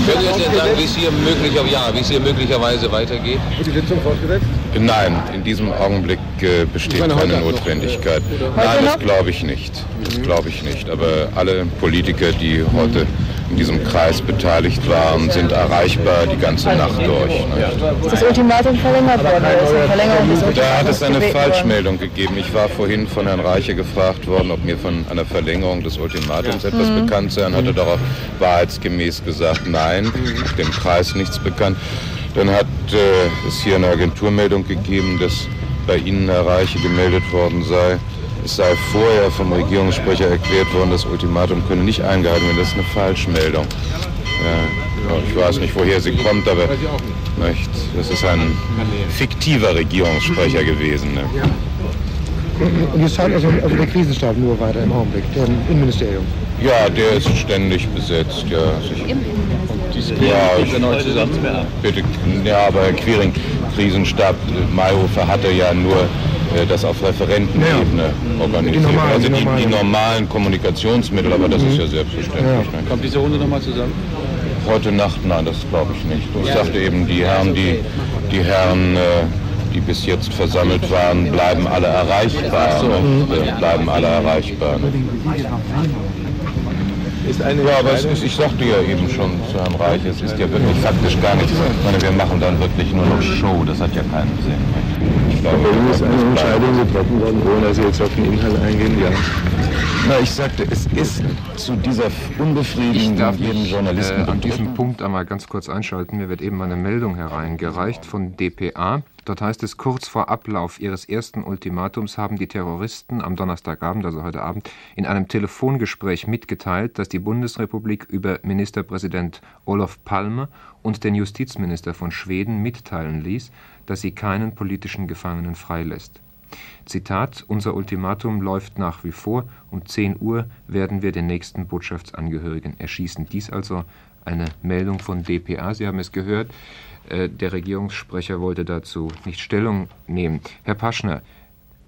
Können Sie denn sagen, wie es hier, möglicher, ja, wie es hier möglicherweise weitergeht? Wird die Sitzung fortgesetzt? Nein, in diesem Augenblick äh, besteht keine Notwendigkeit. Nein, das glaube ich nicht. Das glaube ich nicht. Aber alle Politiker, die heute in diesem Kreis beteiligt waren, sind erreichbar die ganze Nacht durch. Nicht? Ist das Ultimatum verlängert worden? Verlängerung Da hat es eine? Falschmeldung gegeben. Ich war vorhin von Herrn Reiche gefragt worden, ob mir von einer Verlängerung des Ultimatums etwas Mhm. bekannt sei und hatte darauf wahrheitsgemäß gesagt, nein, dem Kreis nichts bekannt. Dann hat äh, es hier eine Agenturmeldung gegeben, dass bei Ihnen Herr Reiche gemeldet worden sei. Es sei vorher vom Regierungssprecher erklärt worden, das Ultimatum könne nicht eingehalten werden. Das ist eine Falschmeldung. Ja, ich weiß nicht, woher sie kommt, aber nicht, das ist ein fiktiver Regierungssprecher gewesen. Ne? Und jetzt zahlt also, also der Krisenstab nur weiter im Augenblick, der Innenministerium. Ja, der ist ständig besetzt, ja. Sicher. Ja, ich, bitte, ja, aber Herr Quiring, Krisenstab, Mayhofer hatte ja nur das auf Referentenebene organisiert. Die normalen, also die die, die normalen. normalen Kommunikationsmittel, aber das ist ja selbstverständlich. Ne? Kommt diese Runde nochmal zusammen? Heute Nacht, nein, das glaube ich nicht. Ich sagte eben, die Herren, die, die Herren, äh, die bis jetzt versammelt waren, bleiben alle erreichbar. Ne? Äh, Bleiben alle erreichbar. Ne? ja, aber es ist, ich sagte ja eben schon zu Herrn Reich, es ist ja wirklich faktisch gar nichts. Ich meine, wir machen dann wirklich nur noch Show, das hat ja keinen Sinn. Ich glaube, Ist eine Entscheidung getroffen worden, ohne Sie jetzt auf den Inhalt eingehen? Ja. Na, ich sagte, es ist zu dieser unbefriedigenden Ich darf jedem mich Journalisten äh, an diesem Punkt einmal ganz kurz einschalten. Mir wird eben eine Meldung hereingereicht von dpa. Dort heißt es, kurz vor Ablauf ihres ersten Ultimatums haben die Terroristen am Donnerstagabend, also heute Abend, in einem Telefongespräch mitgeteilt, dass die Bundesrepublik über Ministerpräsident Olof Palme und den Justizminister von Schweden mitteilen ließ, dass sie keinen politischen Gefangenen freilässt. Zitat, unser Ultimatum läuft nach wie vor. Um 10 Uhr werden wir den nächsten Botschaftsangehörigen erschießen. Dies also eine Meldung von dpa. Sie haben es gehört. Äh, Der Regierungssprecher wollte dazu nicht Stellung nehmen. Herr Paschner,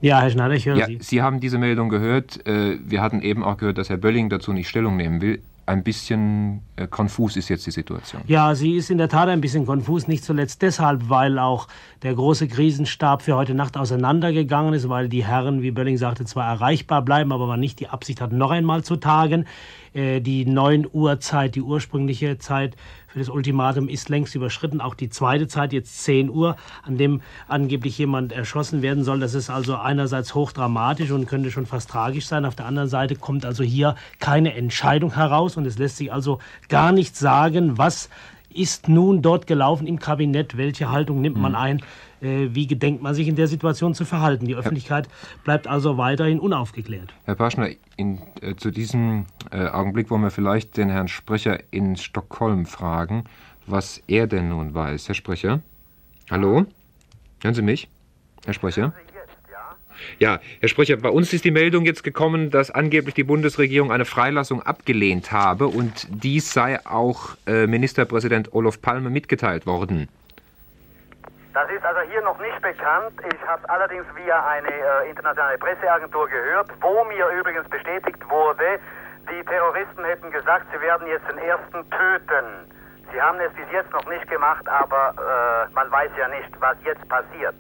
Ja, Herr Schneider, ich höre ja, Sie. Sie haben diese Meldung gehört. Äh, Wir hatten eben auch gehört, dass Herr Bölling dazu nicht Stellung nehmen will. Ein bisschen äh, konfus ist jetzt die Situation. Ja, sie ist in der Tat ein bisschen konfus, nicht zuletzt deshalb, weil auch der große Krisenstab für heute Nacht auseinandergegangen ist, weil die Herren, wie Bölling sagte, zwar erreichbar bleiben, aber man nicht die Absicht hat, noch einmal zu tagen. Äh, Die 9 Uhr Zeit, die ursprüngliche Zeit für das Ultimatum ist längst überschritten. Auch die zweite Zeit, jetzt 10 Uhr, an dem angeblich jemand erschossen werden soll. Das ist also einerseits hochdramatisch und könnte schon fast tragisch sein. Auf der anderen Seite kommt also hier keine Entscheidung heraus und es lässt sich also gar nicht sagen, was ist nun dort gelaufen im Kabinett, welche Haltung nimmt man Mhm. ein, wie gedenkt man sich in der Situation zu verhalten. Die Öffentlichkeit bleibt also weiterhin unaufgeklärt. Herr Paschner, in, äh, zu diesem äh, Augenblick wollen wir vielleicht den Herrn Sprecher in Stockholm fragen, was er denn nun weiß. Herr Sprecher? Hallo? Hören Sie mich? Herr Sprecher? Ja, Herr Sprecher, bei uns ist die Meldung jetzt gekommen, dass angeblich die Bundesregierung eine Freilassung abgelehnt habe und dies sei auch äh, Ministerpräsident Olof Palme mitgeteilt worden. Das ist also hier noch nicht bekannt. Ich habe es allerdings via eine äh, internationale Presseagentur gehört, wo mir übrigens bestätigt wurde, die Terroristen hätten gesagt, sie werden jetzt den ersten töten. Sie haben es bis jetzt noch nicht gemacht, aber äh, man weiß ja nicht, was jetzt passiert.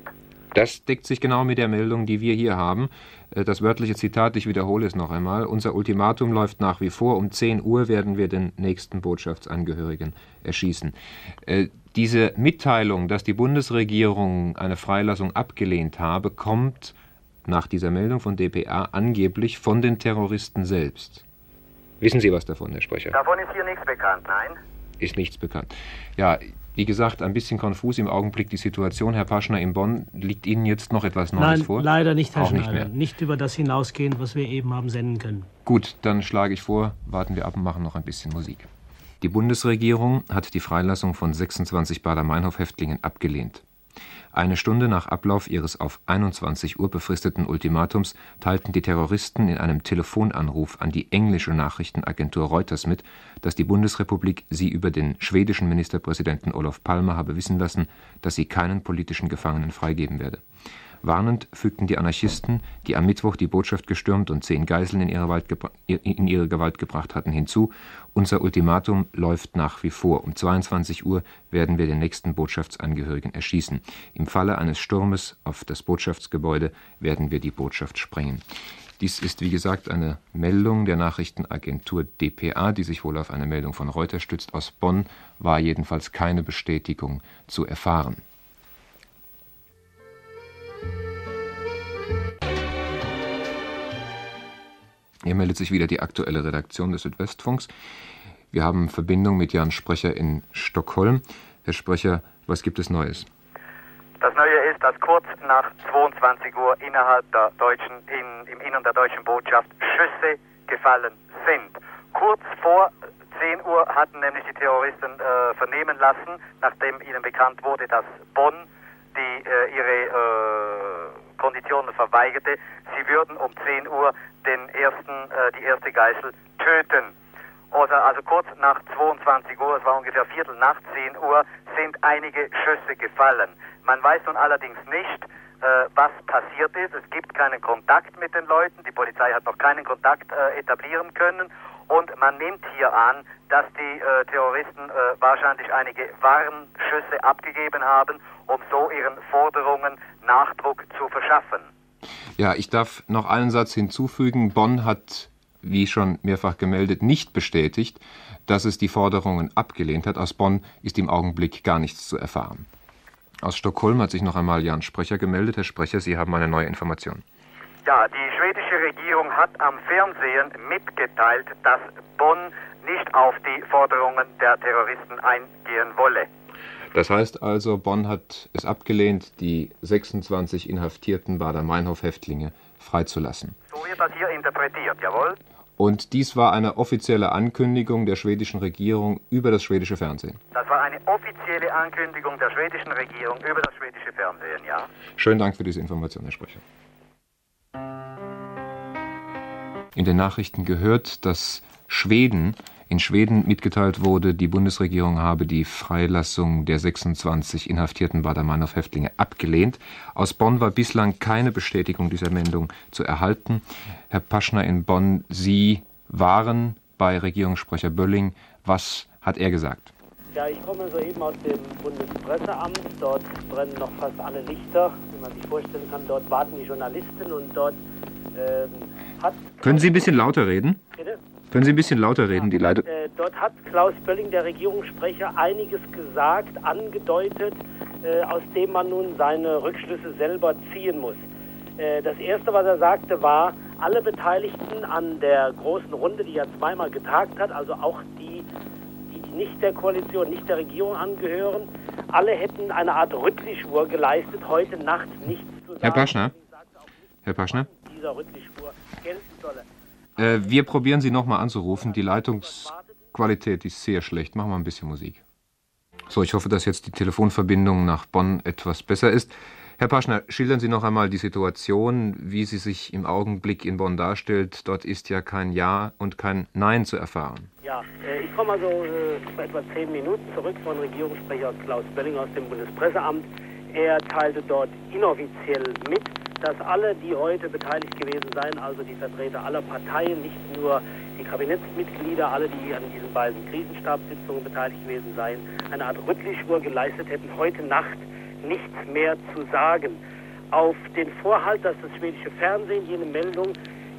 Das deckt sich genau mit der Meldung, die wir hier haben. Äh, Das wörtliche Zitat, ich wiederhole es noch einmal. Unser Ultimatum läuft nach wie vor. Um 10 Uhr werden wir den nächsten Botschaftsangehörigen erschießen. Äh, Diese Mitteilung, dass die Bundesregierung eine Freilassung abgelehnt habe, kommt nach dieser Meldung von dpa angeblich von den Terroristen selbst. Wissen Sie was davon, Herr Sprecher? Davon ist hier nichts bekannt, nein? Ist nichts bekannt. Ja, wie gesagt, ein bisschen konfus im Augenblick die Situation. Herr Paschner in Bonn, liegt Ihnen jetzt noch etwas Neues Nein, vor? leider nicht, Herr Auch nicht Schneider. mehr. Nicht über das hinausgehen, was wir eben haben senden können. Gut, dann schlage ich vor, warten wir ab und machen noch ein bisschen Musik. Die Bundesregierung hat die Freilassung von 26 Baader-Meinhof-Häftlingen abgelehnt. Eine Stunde nach Ablauf ihres auf 21 Uhr befristeten Ultimatums teilten die Terroristen in einem Telefonanruf an die englische Nachrichtenagentur Reuters mit, dass die Bundesrepublik sie über den schwedischen Ministerpräsidenten Olof Palme habe wissen lassen, dass sie keinen politischen Gefangenen freigeben werde Warnend fügten die Anarchisten, die am Mittwoch die Botschaft gestürmt und zehn Geiseln in ihre, in ihre Gewalt gebracht hatten, hinzu: Unser Ultimatum läuft nach wie vor. Um 22 Uhr werden wir den nächsten Botschaftsangehörigen erschießen. Im Falle eines Sturmes auf das Botschaftsgebäude werden wir die Botschaft sprengen. Dies ist wie gesagt eine Meldung der Nachrichtenagentur dpa, die sich wohl auf eine Meldung von Reuters stützt. Aus Bonn war jedenfalls keine Bestätigung zu erfahren Hier meldet sich wieder die aktuelle Redaktion des Südwestfunks. Wir haben Verbindung mit Jan Sprecher in Stockholm. Herr Sprecher, was gibt es Neues? Das Neue ist, dass kurz nach 22 Uhr innerhalb der deutschen, in, im Innern der deutschen Botschaft Schüsse gefallen sind. Kurz vor 10 Uhr hatten nämlich die Terroristen äh, vernehmen lassen, nachdem ihnen bekannt wurde, dass Bonn die äh, ihre äh, Konditionen verweigerte, sie würden um 10 Uhr den ersten, äh, die erste Geißel töten. Oder also kurz nach 22 Uhr, es war ungefähr Viertel nach 10 Uhr, sind einige Schüsse gefallen. Man weiß nun allerdings nicht, äh, was passiert ist. Es gibt keinen Kontakt mit den Leuten. Die Polizei hat noch keinen Kontakt äh, etablieren können. Und man nimmt hier an, dass die äh, Terroristen äh, wahrscheinlich einige Warnschüsse abgegeben haben, um so ihren Forderungen Nachdruck zu verschaffen. Ja, ich darf noch einen Satz hinzufügen. Bonn hat, wie schon mehrfach gemeldet, nicht bestätigt, dass es die Forderungen abgelehnt hat. Aus Bonn ist im Augenblick gar nichts zu erfahren. Aus Stockholm hat sich noch einmal Jan Sprecher gemeldet. Herr Sprecher, Sie haben eine neue Information. Ja, die schwedische Regierung hat am Fernsehen mitgeteilt, dass Bonn nicht auf die Forderungen der Terroristen eingehen wolle. Das heißt also, Bonn hat es abgelehnt, die 26 inhaftierten Bader-Meinhof-Häftlinge freizulassen. So wird das hier interpretiert, jawohl? Und dies war eine offizielle Ankündigung der schwedischen Regierung über das schwedische Fernsehen. Das war eine offizielle Ankündigung der schwedischen Regierung über das schwedische Fernsehen, ja. Schönen Dank für diese Information, Herr Sprecher. In den Nachrichten gehört, dass Schweden in Schweden mitgeteilt wurde, die Bundesregierung habe die Freilassung der 26 inhaftierten Bader-Meinhof-Häftlinge abgelehnt. Aus Bonn war bislang keine Bestätigung dieser Meldung zu erhalten. Herr Paschner in Bonn, Sie waren bei Regierungssprecher Bölling. Was hat er gesagt? Ja, ich komme soeben aus dem Bundespresseamt. Dort brennen noch fast alle Lichter, wie man sich vorstellen kann. Dort warten die Journalisten und dort ähm, hat. Können Sie ein bisschen lauter reden? Bitte? Können Sie ein bisschen lauter reden, die Leitung? Äh, dort hat Klaus Bölling, der Regierungssprecher, einiges gesagt, angedeutet, äh, aus dem man nun seine Rückschlüsse selber ziehen muss. Äh, das Erste, was er sagte, war, alle Beteiligten an der großen Runde, die ja zweimal getagt hat, also auch die, die nicht der Koalition, nicht der Regierung angehören, alle hätten eine Art Rüttlischwur geleistet, heute Nacht nichts zu sagen. Herr Paschner? Herr Paschner? Dieser Rüttlischwur gelten solle. Äh, wir probieren Sie nochmal anzurufen. Die Leitungsqualität ist sehr schlecht. Machen wir ein bisschen Musik. So, ich hoffe, dass jetzt die Telefonverbindung nach Bonn etwas besser ist. Herr Paschner, schildern Sie noch einmal die Situation, wie sie sich im Augenblick in Bonn darstellt. Dort ist ja kein Ja und kein Nein zu erfahren. Ja, äh, ich komme also äh, vor etwa zehn Minuten zurück von Regierungssprecher Klaus Belling aus dem Bundespresseamt. Er teilte dort inoffiziell mit, dass alle, die heute beteiligt gewesen seien, also die Vertreter aller Parteien, nicht nur die Kabinettsmitglieder, alle, die an diesen beiden Krisenstabssitzungen beteiligt gewesen seien, eine Art Rüttlischwur geleistet hätten, heute Nacht nichts mehr zu sagen. Auf den Vorhalt, dass das schwedische Fernsehen jene Meldung,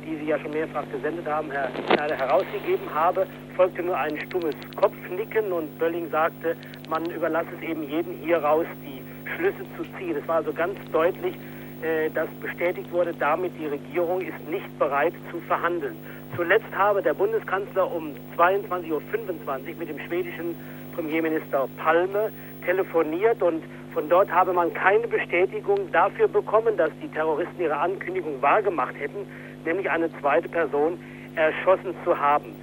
die Sie ja schon mehrfach gesendet haben, Herr Schneider, herausgegeben habe, folgte nur ein stummes Kopfnicken und Bölling sagte, man überlasse es eben jedem hieraus, die Schlüsse zu ziehen. Es war also ganz deutlich, äh, dass bestätigt wurde, damit die Regierung ist nicht bereit zu verhandeln. Zuletzt habe der Bundeskanzler um 22.25 Uhr mit dem schwedischen Premierminister Palme telefoniert und von dort habe man keine Bestätigung dafür bekommen, dass die Terroristen ihre Ankündigung wahrgemacht hätten, nämlich eine zweite Person erschossen zu haben.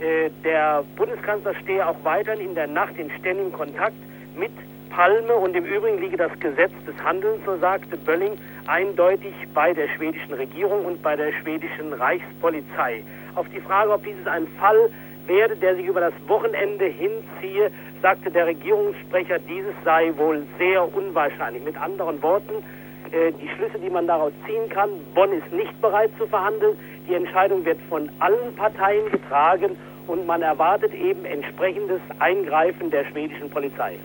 Äh, der Bundeskanzler stehe auch weiterhin in der Nacht in ständigem Kontakt mit Palme und im Übrigen liege das Gesetz des Handelns, so sagte Bölling, eindeutig bei der schwedischen Regierung und bei der schwedischen Reichspolizei. Auf die Frage, ob dieses ein Fall werde, der sich über das Wochenende hinziehe, sagte der Regierungssprecher, dieses sei wohl sehr unwahrscheinlich. Mit anderen Worten, äh, die Schlüsse, die man daraus ziehen kann, Bonn ist nicht bereit zu verhandeln. Die Entscheidung wird von allen Parteien getragen und man erwartet eben entsprechendes Eingreifen der schwedischen Polizei.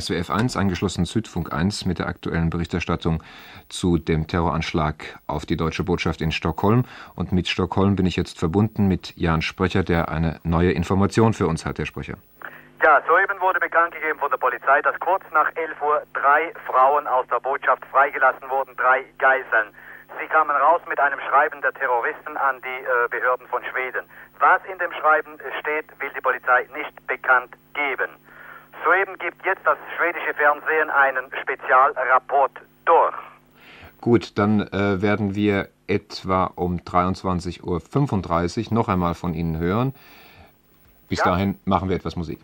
SWF 1 angeschlossen Südfunk 1 mit der aktuellen Berichterstattung zu dem Terroranschlag auf die deutsche Botschaft in Stockholm. Und mit Stockholm bin ich jetzt verbunden mit Jan Sprecher, der eine neue Information für uns hat, Herr Sprecher. Ja, soeben wurde bekannt gegeben von der Polizei, dass kurz nach 11 Uhr drei Frauen aus der Botschaft freigelassen wurden, drei Geiseln. Sie kamen raus mit einem Schreiben der Terroristen an die äh, Behörden von Schweden. Was in dem Schreiben steht, will die Polizei nicht bekannt geben. Soeben gibt jetzt das schwedische Fernsehen einen Spezialrapport durch. Gut, dann äh, werden wir etwa um 23.35 Uhr noch einmal von Ihnen hören. Bis ja. dahin machen wir etwas Musik.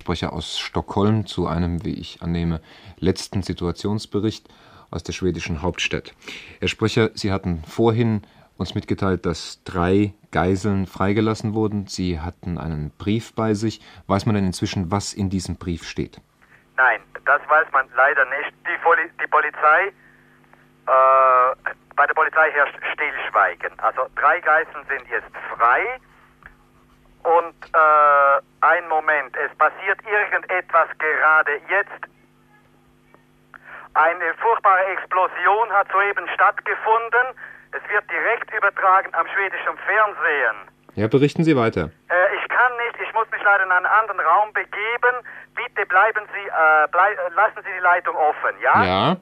Sprecher aus Stockholm zu einem, wie ich annehme, letzten Situationsbericht aus der schwedischen Hauptstadt. Herr Sprecher, Sie hatten vorhin uns mitgeteilt, dass drei Geiseln freigelassen wurden. Sie hatten einen Brief bei sich. Weiß man denn inzwischen, was in diesem Brief steht? Nein, das weiß man leider nicht. Die, Poli die Polizei, äh, bei der Polizei herrscht Stillschweigen. Also drei Geiseln sind jetzt frei. Und äh, ein Moment, es passiert irgendetwas gerade jetzt. Eine furchtbare Explosion hat soeben stattgefunden. Es wird direkt übertragen am schwedischen Fernsehen. Ja, berichten Sie weiter. Äh, ich kann nicht, ich muss mich leider in einen anderen Raum begeben. Bitte bleiben Sie, äh, blei äh, lassen Sie die Leitung offen, ja? Ja.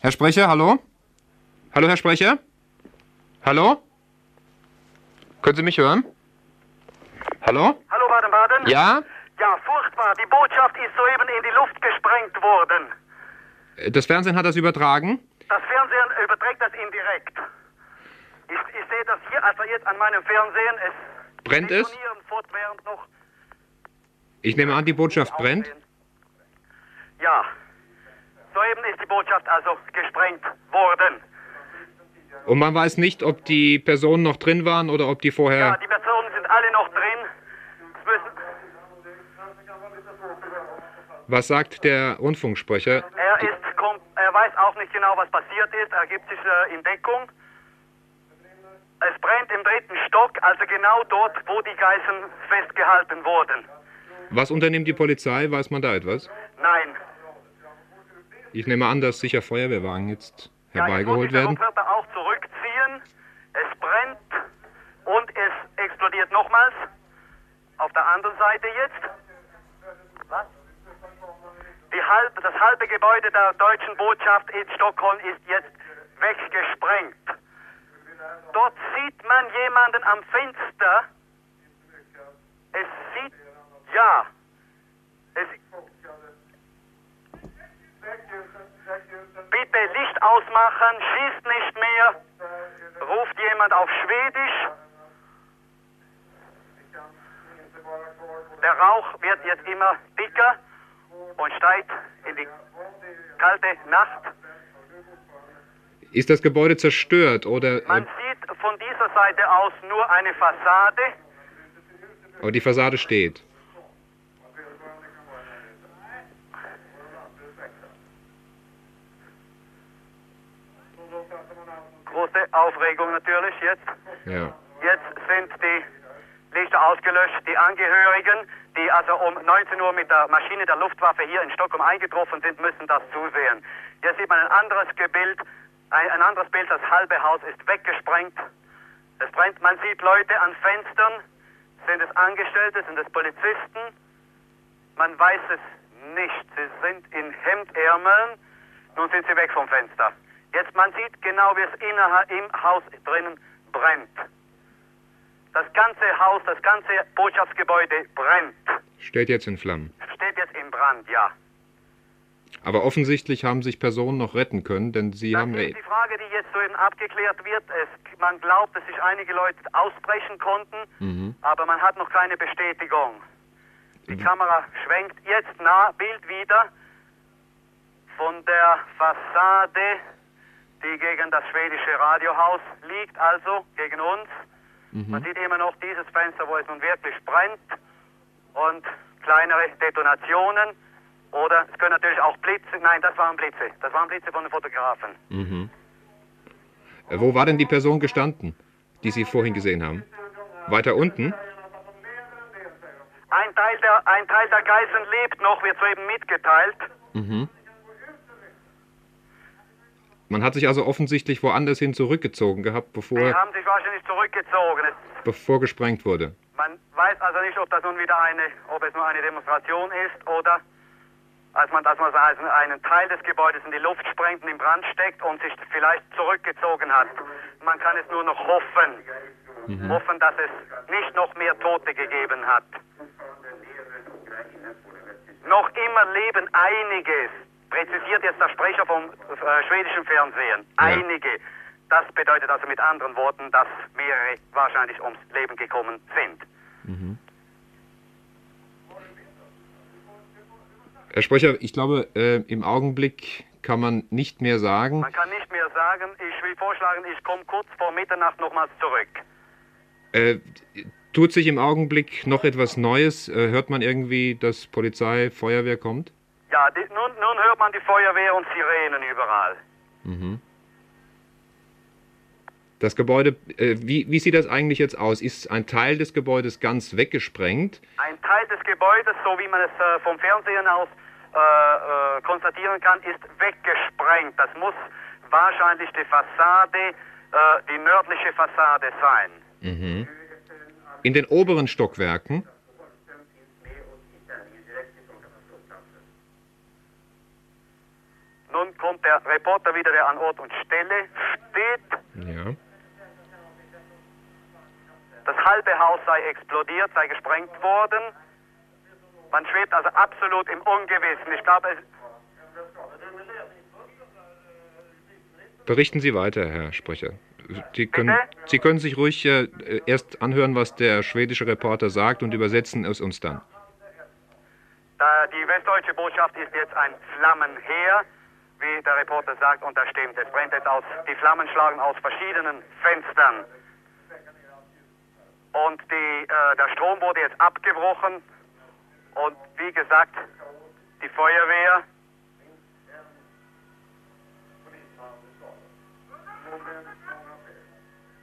Herr Sprecher, hallo? Hallo, Herr Sprecher? Hallo? Können Sie mich hören? Hallo? Hallo, Baden-Baden? Ja? Ja, furchtbar. Die Botschaft ist soeben in die Luft gesprengt worden. Äh, das Fernsehen hat das übertragen? Das Fernsehen überträgt das indirekt. Ich, ich sehe das hier, also jetzt an meinem Fernsehen. Es Brennt es? fortwährend noch. Ich nehme an, die Botschaft brennt? Ja. Soeben ist die Botschaft also gesprengt worden. Und man weiß nicht, ob die Personen noch drin waren oder ob die vorher. Ja, die Personen sind alle noch drin. Es müssen Was sagt der Rundfunksprecher? Er ist er weiß auch nicht genau, was passiert ist. Er gibt sich äh, in Deckung. Es brennt im dritten Stock, also genau dort, wo die Geiseln festgehalten wurden. Was unternimmt die Polizei? Weiß man da etwas? Nein. Ich nehme an, dass sicher Feuerwehrwagen jetzt herbeigeholt ja, werden. wird er auch zurückziehen. Es brennt und es explodiert nochmals. Auf der anderen Seite jetzt. Was? halb, das halbe Gebäude der deutschen Botschaft in Stockholm ist jetzt weggesprengt. Dort sieht man jemanden am Fenster. Es sieht, ja, es, bitte Licht ausmachen, schießt nicht mehr, ruft jemand auf Schwedisch. Der Rauch wird jetzt immer dicker und steigt in die kalte Nacht. Ist das Gebäude zerstört oder? Man sieht von dieser Seite aus nur eine Fassade. Aber die Fassade steht. Große Aufregung natürlich jetzt. Ja. Jetzt sind die Lichter ausgelöscht. Die Angehörigen die also um 19 Uhr mit der Maschine der Luftwaffe hier in Stockholm eingetroffen sind, müssen das zusehen. Hier sieht man ein anderes Bild, ein, ein anderes Bild, das halbe Haus ist weggesprengt. Es brennt, man sieht Leute an Fenstern, sind es Angestellte, sind es Polizisten? Man weiß es nicht. Sie sind in Hemdärmeln, nun sind sie weg vom Fenster. Jetzt, man sieht genau, wie es innerhalb im Haus drinnen brennt. Das ganze Haus, das ganze Botschaftsgebäude brennt. Steht jetzt in Flammen. Steht jetzt in Brand, ja. Aber offensichtlich haben sich Personen noch retten können, denn Sie das haben ja. ist die Frage, die jetzt so eben abgeklärt wird. Es, man glaubt, dass sich einige Leute ausbrechen konnten, Mhm. aber man hat noch keine Bestätigung. Die Kamera schwenkt jetzt nah, Bild wieder von der Fassade, die gegen das schwedische Radiohaus liegt, also gegen uns. Man sieht immer noch dieses Fenster, wo es nun wirklich brennt und kleinere Detonationen. Oder es können natürlich auch Blitze, nein, das waren Blitze, das waren Blitze von den Fotografen. Mhm. Äh, Wo war denn die Person gestanden, die Sie vorhin gesehen haben? Weiter unten? Ein Teil der, ein Teil der Geiseln lebt noch, wird soeben mitgeteilt. Mhm. Man hat sich also offensichtlich woanders hin zurückgezogen gehabt, Die bevor, haben sich wahrscheinlich zurückgezogen. Bevor gesprengt wurde. man weiß also nicht, ob das nun wieder eine, ob es nur eine Demonstration ist oder als man, dass man also einen Teil des Gebäudes in die Luft sprengt und in Brand steckt und sich vielleicht zurückgezogen hat. Man kann es nur noch hoffen. Mhm. Hoffen, dass es nicht noch mehr Tote gegeben hat. Noch immer leben einiges, präzisiert jetzt der Sprecher vom äh, schwedischen Fernsehen. Einige. Das bedeutet also mit anderen Worten, dass mehrere wahrscheinlich ums Leben gekommen sind. Herr Sprecher, ich glaube, äh, im Augenblick kann man nicht mehr sagen. Man kann nicht mehr sagen, ich will vorschlagen, ich komme kurz vor Mitternacht nochmals zurück. Äh, tut sich im Augenblick noch etwas Neues? Äh, hört man irgendwie, dass Polizei, Feuerwehr kommt? Ja, die, nun, nun hört man die Feuerwehr und Sirenen überall. Mhm. Das Gebäude, äh, wie, wie sieht das eigentlich jetzt aus? Ist ein Teil des Gebäudes ganz weggesprengt? Ein Teil des Gebäudes, so wie man es äh, vom Fernsehen aus äh, äh, konstatieren kann, ist weggesprengt. Das muss wahrscheinlich die Fassade, äh, die nördliche Fassade sein. Mhm. In den oberen Stockwerken? Nun kommt der Reporter wieder, der an Ort und Stelle steht. Ja. Das halbe Haus sei explodiert, sei gesprengt worden. Man schwebt also absolut im Ungewissen. Ich glaube, es, Berichten Sie weiter, Herr Sprecher. Sie können? Sie können sich ruhig äh, erst anhören, was der schwedische Reporter sagt und übersetzen es uns dann. da die westdeutsche Botschaft ist jetzt ein Flammenheer, wie der Reporter sagt, und das stimmt. Es brennt jetzt aus, die Flammen schlagen aus verschiedenen Fenstern. Und die, äh, der Strom wurde jetzt abgebrochen. Und wie gesagt, die Feuerwehr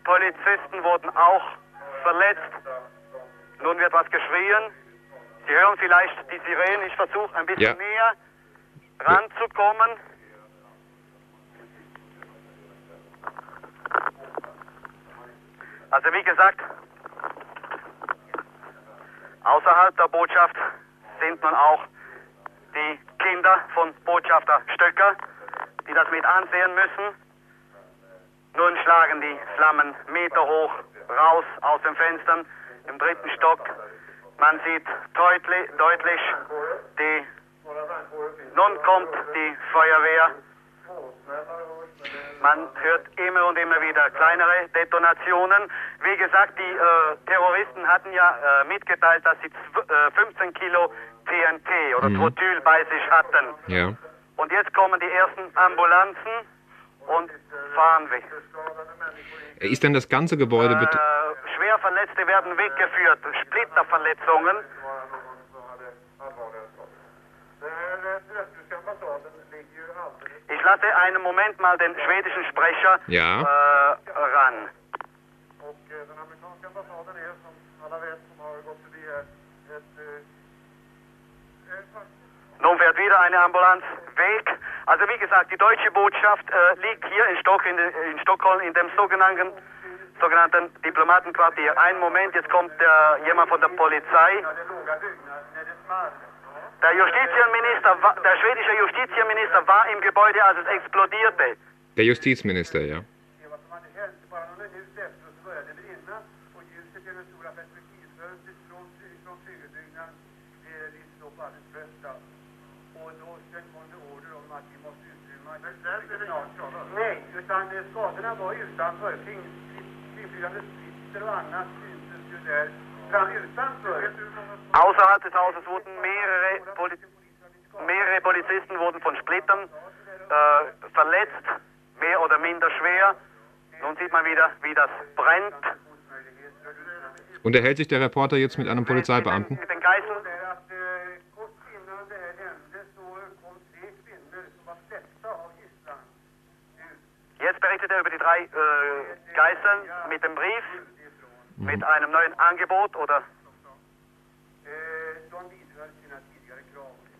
Polizisten wurden auch verletzt. Nun wird was geschrien. Sie hören vielleicht die Sirenen. Ich versuche ein bisschen Ja. näher ranzukommen. Also wie gesagt, außerhalb der Botschaft sind nun auch die Kinder von Botschafter Stöcker, die das mit ansehen müssen. Nun schlagen die Flammen Meter hoch raus aus den Fenstern im dritten Stock. Man sieht deutlich, deutlich die. Nun kommt die Feuerwehr. Man hört immer und immer wieder kleinere Detonationen. Wie gesagt, die äh, Terroristen hatten ja äh, mitgeteilt, dass sie äh, 15 Kilo TNT oder Mhm. Trotyl bei sich hatten. Ja. Und jetzt kommen die ersten Ambulanzen und fahren weg. Ist denn das ganze Gebäude Äh, Schwerverletzte werden weggeführt, Splitterverletzungen. Ich lasse einen Moment mal den schwedischen Sprecher Ja. äh, ran. Nun fährt wieder eine Ambulanz weg. Also wie gesagt, die deutsche Botschaft äh, liegt hier in, Stock, in, in Stockholm in dem sogenannten, sogenannten Diplomatenquartier. Einen Moment, jetzt kommt der, jemand von der Polizei. Der, Justizminister, der schwedische Justizminister war im Gebäude, als es explodierte. Der Justizminister, ja. Nej, utan eh, skadorna var utanför. Kringflygande splitter och annat syntes ju där. Außerhalb des Hauses wurden mehrere, Poli mehrere Polizisten wurden von Splittern äh, verletzt, mehr oder minder schwer. Nun sieht man wieder, wie das brennt. Unterhält sich der Reporter jetzt mit einem Polizeibeamten? Mit den Geiseln. Jetzt berichtet er über die drei äh, Geiseln mit dem Brief, mit einem neuen Angebot oder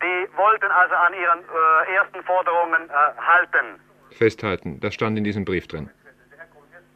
die wollten also an ihren äh, ersten Forderungen äh, halten. Festhalten, das stand in diesem Brief drin.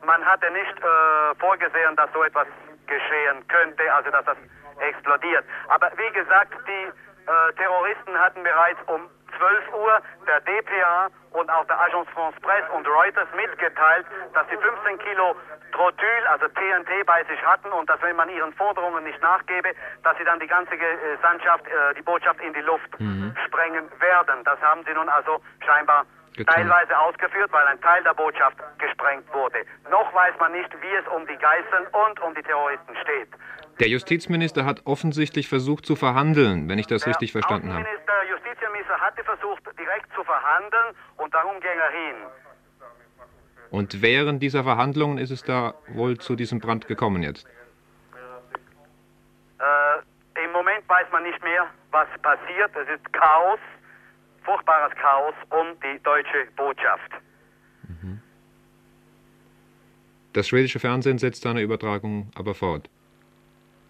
Man hatte nicht äh, vorgesehen, dass so etwas geschehen könnte, also dass das explodiert. Aber wie gesagt, die äh, Terroristen hatten bereits um 12 Uhr der DPA und auch der Agence France Presse und Reuters mitgeteilt, dass sie 15 Kilo Trotyl, also TNT, bei sich hatten und dass wenn man ihren Forderungen nicht nachgebe, dass sie dann die ganze äh, Sandschaft, äh, die Botschaft in die Luft Mhm. sprengen werden. Das haben sie nun also scheinbar Getan. teilweise ausgeführt, weil ein Teil der Botschaft gesprengt wurde. Noch weiß man nicht, wie es um die Geiseln und um die Terroristen steht. Der Justizminister hat offensichtlich versucht zu verhandeln, wenn ich das richtig verstanden habe. Hatte versucht, direkt zu verhandeln und darum ging er hin. Und während dieser Verhandlungen ist es da wohl zu diesem Brand gekommen jetzt. Äh, Im Moment weiß man nicht mehr, was passiert. Es ist Chaos, furchtbares Chaos um die deutsche Botschaft. Das schwedische Fernsehen setzt seine Übertragung aber fort.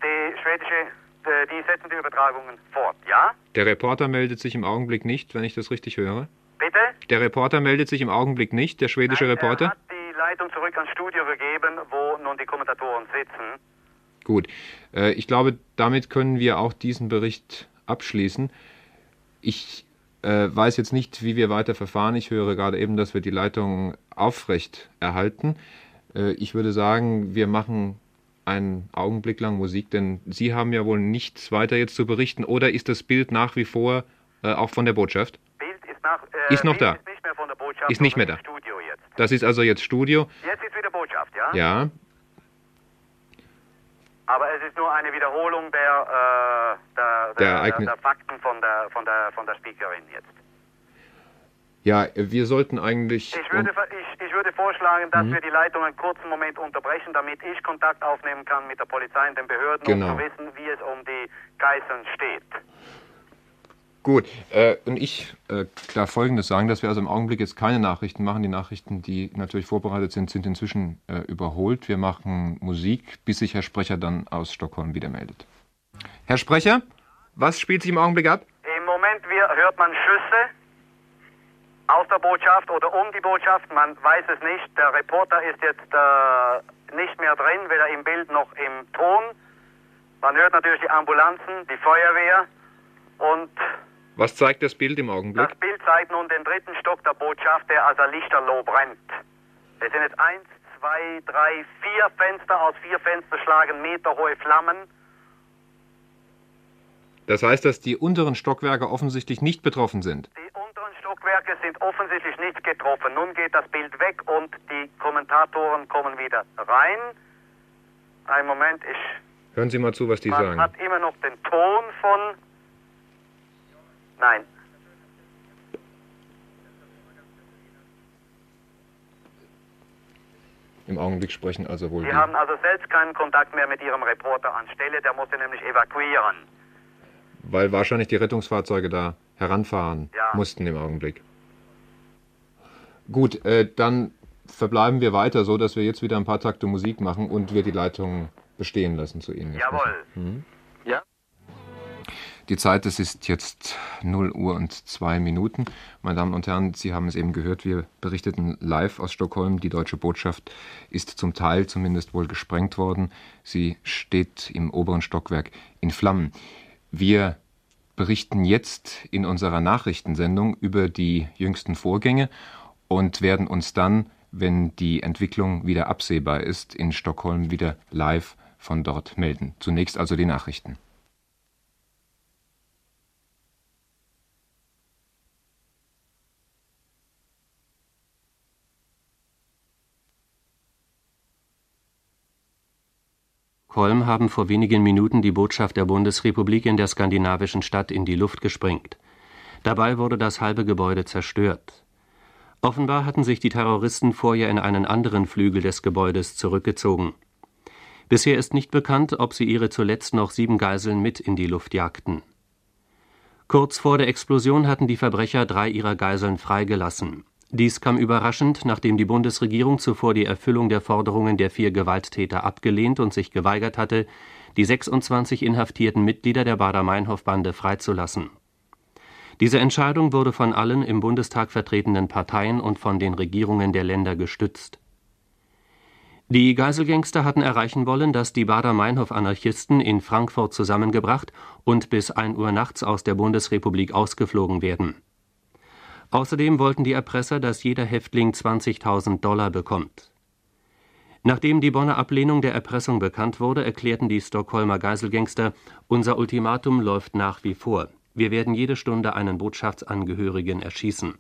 Die schwedische, äh, die setzen die Übertragungen fort, ja? Der Reporter meldet sich im Augenblick nicht, wenn ich das richtig höre. Bitte? Der Reporter meldet sich im Augenblick nicht, der schwedische Reporter. Er hat die Leitung zurück ans Studio gegeben, wo nun die Kommentatoren sitzen. Gut, äh, ich glaube, damit können wir auch diesen Bericht abschließen. Ich äh, weiß jetzt nicht, wie wir weiter verfahren. Ich höre gerade eben, dass wir die Leitung aufrecht erhalten. Äh, ich würde sagen, wir machen einen Augenblick lang Musik, denn Sie haben ja wohl nichts weiter jetzt zu berichten. Oder ist das Bild nach wie vor äh, auch von der Botschaft? Bild ist, nach, äh, Ist noch Bild da. Ist nicht mehr von der Botschaft. Ist nicht mehr da. Das ist also jetzt Studio. Jetzt ist wieder Botschaft, ja? Ja, Aber es ist nur eine Wiederholung der, äh, der, Der der, der Fakten von der, von, der, von der Speakerin jetzt. Ja, wir sollten eigentlich. Ich würde, ich, ich würde vorschlagen, dass Mhm. wir die Leitung einen kurzen Moment unterbrechen, damit ich Kontakt aufnehmen kann mit der Polizei und den Behörden, Genau. um zu wissen, wie es um die Geiseln steht. Gut, äh, und ich äh, darf Folgendes sagen, dass wir also im Augenblick jetzt keine Nachrichten machen. Die Nachrichten, die natürlich vorbereitet sind, sind inzwischen äh, überholt. Wir machen Musik, bis sich Herr Sprecher dann aus Stockholm wieder meldet. Herr Sprecher, was spielt sich im Augenblick ab? Im Moment wir, hört man Schüsse aus der Botschaft oder um die Botschaft, man weiß es nicht. Der Reporter ist jetzt äh, nicht mehr drin, weder im Bild noch im Ton. Man hört natürlich die Ambulanzen, die Feuerwehr und Was zeigt das Bild im Augenblick? das Bild zeigt nun den dritten Stock der Botschaft, der also lichterloh brennt. Es sind jetzt eins, zwei, drei, vier Fenster. Aus vier Fenster schlagen meterhohe Flammen. Das heißt, dass die unteren Stockwerke offensichtlich nicht betroffen sind. Die Stockwerke sind offensichtlich nicht getroffen. Nun geht das Bild weg und die Kommentatoren kommen wieder rein. Ein Moment, ich. Hören Sie mal zu, was die man sagen. hat immer noch den Ton von. Nein. Im Augenblick sprechen also wohl Sie haben also selbst keinen Kontakt mehr mit Ihrem Reporter anstelle. Der musste nämlich evakuieren. Weil wahrscheinlich die Rettungsfahrzeuge da heranfahren Ja. mussten im Augenblick. Gut, äh, dann verbleiben wir weiter so, dass wir jetzt wieder ein paar Takte Musik machen und wir die Leitung bestehen lassen zu Ihnen. Jawohl. Mhm. Ja. Die Zeit, es ist jetzt 0 Uhr und 2 Minuten. Meine Damen und Herren, Sie haben es eben gehört, wir berichteten live aus Stockholm. Die deutsche Botschaft ist zum Teil zumindest wohl gesprengt worden. Sie steht im oberen Stockwerk in Flammen. Wir berichten jetzt in unserer Nachrichtensendung über die jüngsten Vorgänge und werden uns dann, wenn die Entwicklung wieder absehbar ist, in Stockholm wieder live von dort melden. Zunächst also die Nachrichten. Stockholm haben vor wenigen Minuten die Botschaft der Bundesrepublik in der skandinavischen Stadt in die Luft gesprengt. Dabei wurde das halbe Gebäude zerstört. Offenbar hatten sich die Terroristen vorher in einen anderen Flügel des Gebäudes zurückgezogen. Bisher ist nicht bekannt, ob sie ihre zuletzt noch sieben Geiseln mit in die Luft jagten. Kurz vor der Explosion hatten die Verbrecher drei ihrer Geiseln freigelassen. Dies kam überraschend, nachdem die Bundesregierung zuvor die Erfüllung der Forderungen der vier Gewalttäter abgelehnt und sich geweigert hatte, die 26 inhaftierten Mitglieder der Baader-Meinhof-Bande freizulassen. Diese Entscheidung wurde von allen im Bundestag vertretenen Parteien und von den Regierungen der Länder gestützt. Die Geiselgangster hatten erreichen wollen, dass die Baader-Meinhof-Anarchisten in Frankfurt zusammengebracht und bis 1 Uhr nachts aus der Bundesrepublik ausgeflogen werden. Außerdem wollten die Erpresser, dass jeder Häftling 20.000 Dollar bekommt. Nachdem die Bonner Ablehnung der Erpressung bekannt wurde, erklärten die Stockholmer Geiselgangster, unser Ultimatum läuft nach wie vor. Wir werden jede Stunde einen Botschaftsangehörigen erschießen.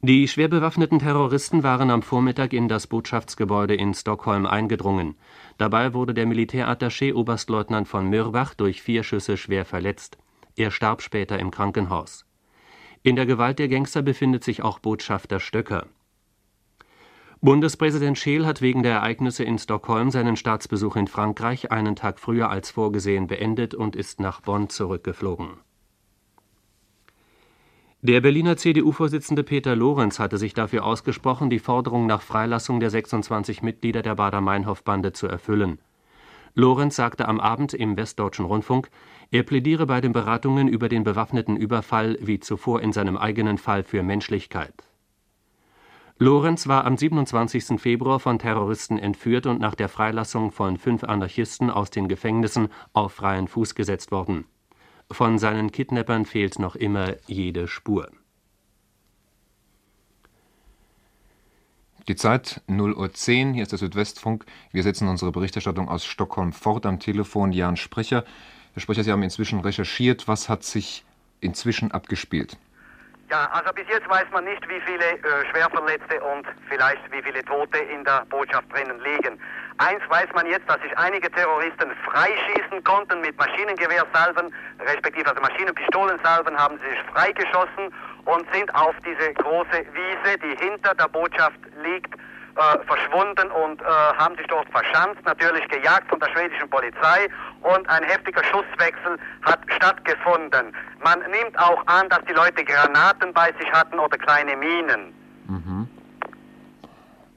Die schwer bewaffneten Terroristen waren am Vormittag in das Botschaftsgebäude in Stockholm eingedrungen. Dabei wurde der Militärattaché Oberstleutnant von Mürbach durch vier Schüsse schwer verletzt. Er starb später im Krankenhaus. In der Gewalt der Gangster befindet sich auch Botschafter Stöcker. Bundespräsident Scheel hat wegen der Ereignisse in Stockholm seinen Staatsbesuch in Frankreich einen Tag früher als vorgesehen beendet und ist nach Bonn zurückgeflogen. Der Berliner CDU-Vorsitzende Peter Lorenz hatte sich dafür ausgesprochen, die Forderung nach Freilassung der 26 Mitglieder der Bader-Meinhof-Bande zu erfüllen. Lorenz sagte am Abend im Westdeutschen Rundfunk, er plädiere bei den Beratungen über den bewaffneten Überfall wie zuvor in seinem eigenen Fall für Menschlichkeit. Lorenz war am 27. Februar von Terroristen entführt und nach der Freilassung von fünf Anarchisten aus den Gefängnissen auf freien Fuß gesetzt worden. Von seinen Kidnappern fehlt noch immer jede Spur. Die Zeit 0 Uhr 10, hier ist der Südwestfunk. Wir setzen unsere Berichterstattung aus Stockholm fort. Am Telefon Jan Sprecher. Herr Sprecher, Sie haben inzwischen recherchiert. Was hat sich inzwischen abgespielt? Ja, also bis jetzt weiß man nicht, wie viele äh, Schwerverletzte und vielleicht wie viele Tote in der Botschaft drinnen liegen. Eins weiß man jetzt, dass sich einige Terroristen freischießen konnten mit Maschinengewehrsalven, respektive also Maschinenpistolensalven haben sie sich freigeschossen und sind auf diese große Wiese, die hinter der Botschaft liegt, äh, verschwunden und äh, haben sich dort verschanzt, natürlich gejagt von der schwedischen Polizei und ein heftiger Schusswechsel hat stattgefunden. Man nimmt auch an, dass die Leute Granaten bei sich hatten oder kleine Minen. Mhm.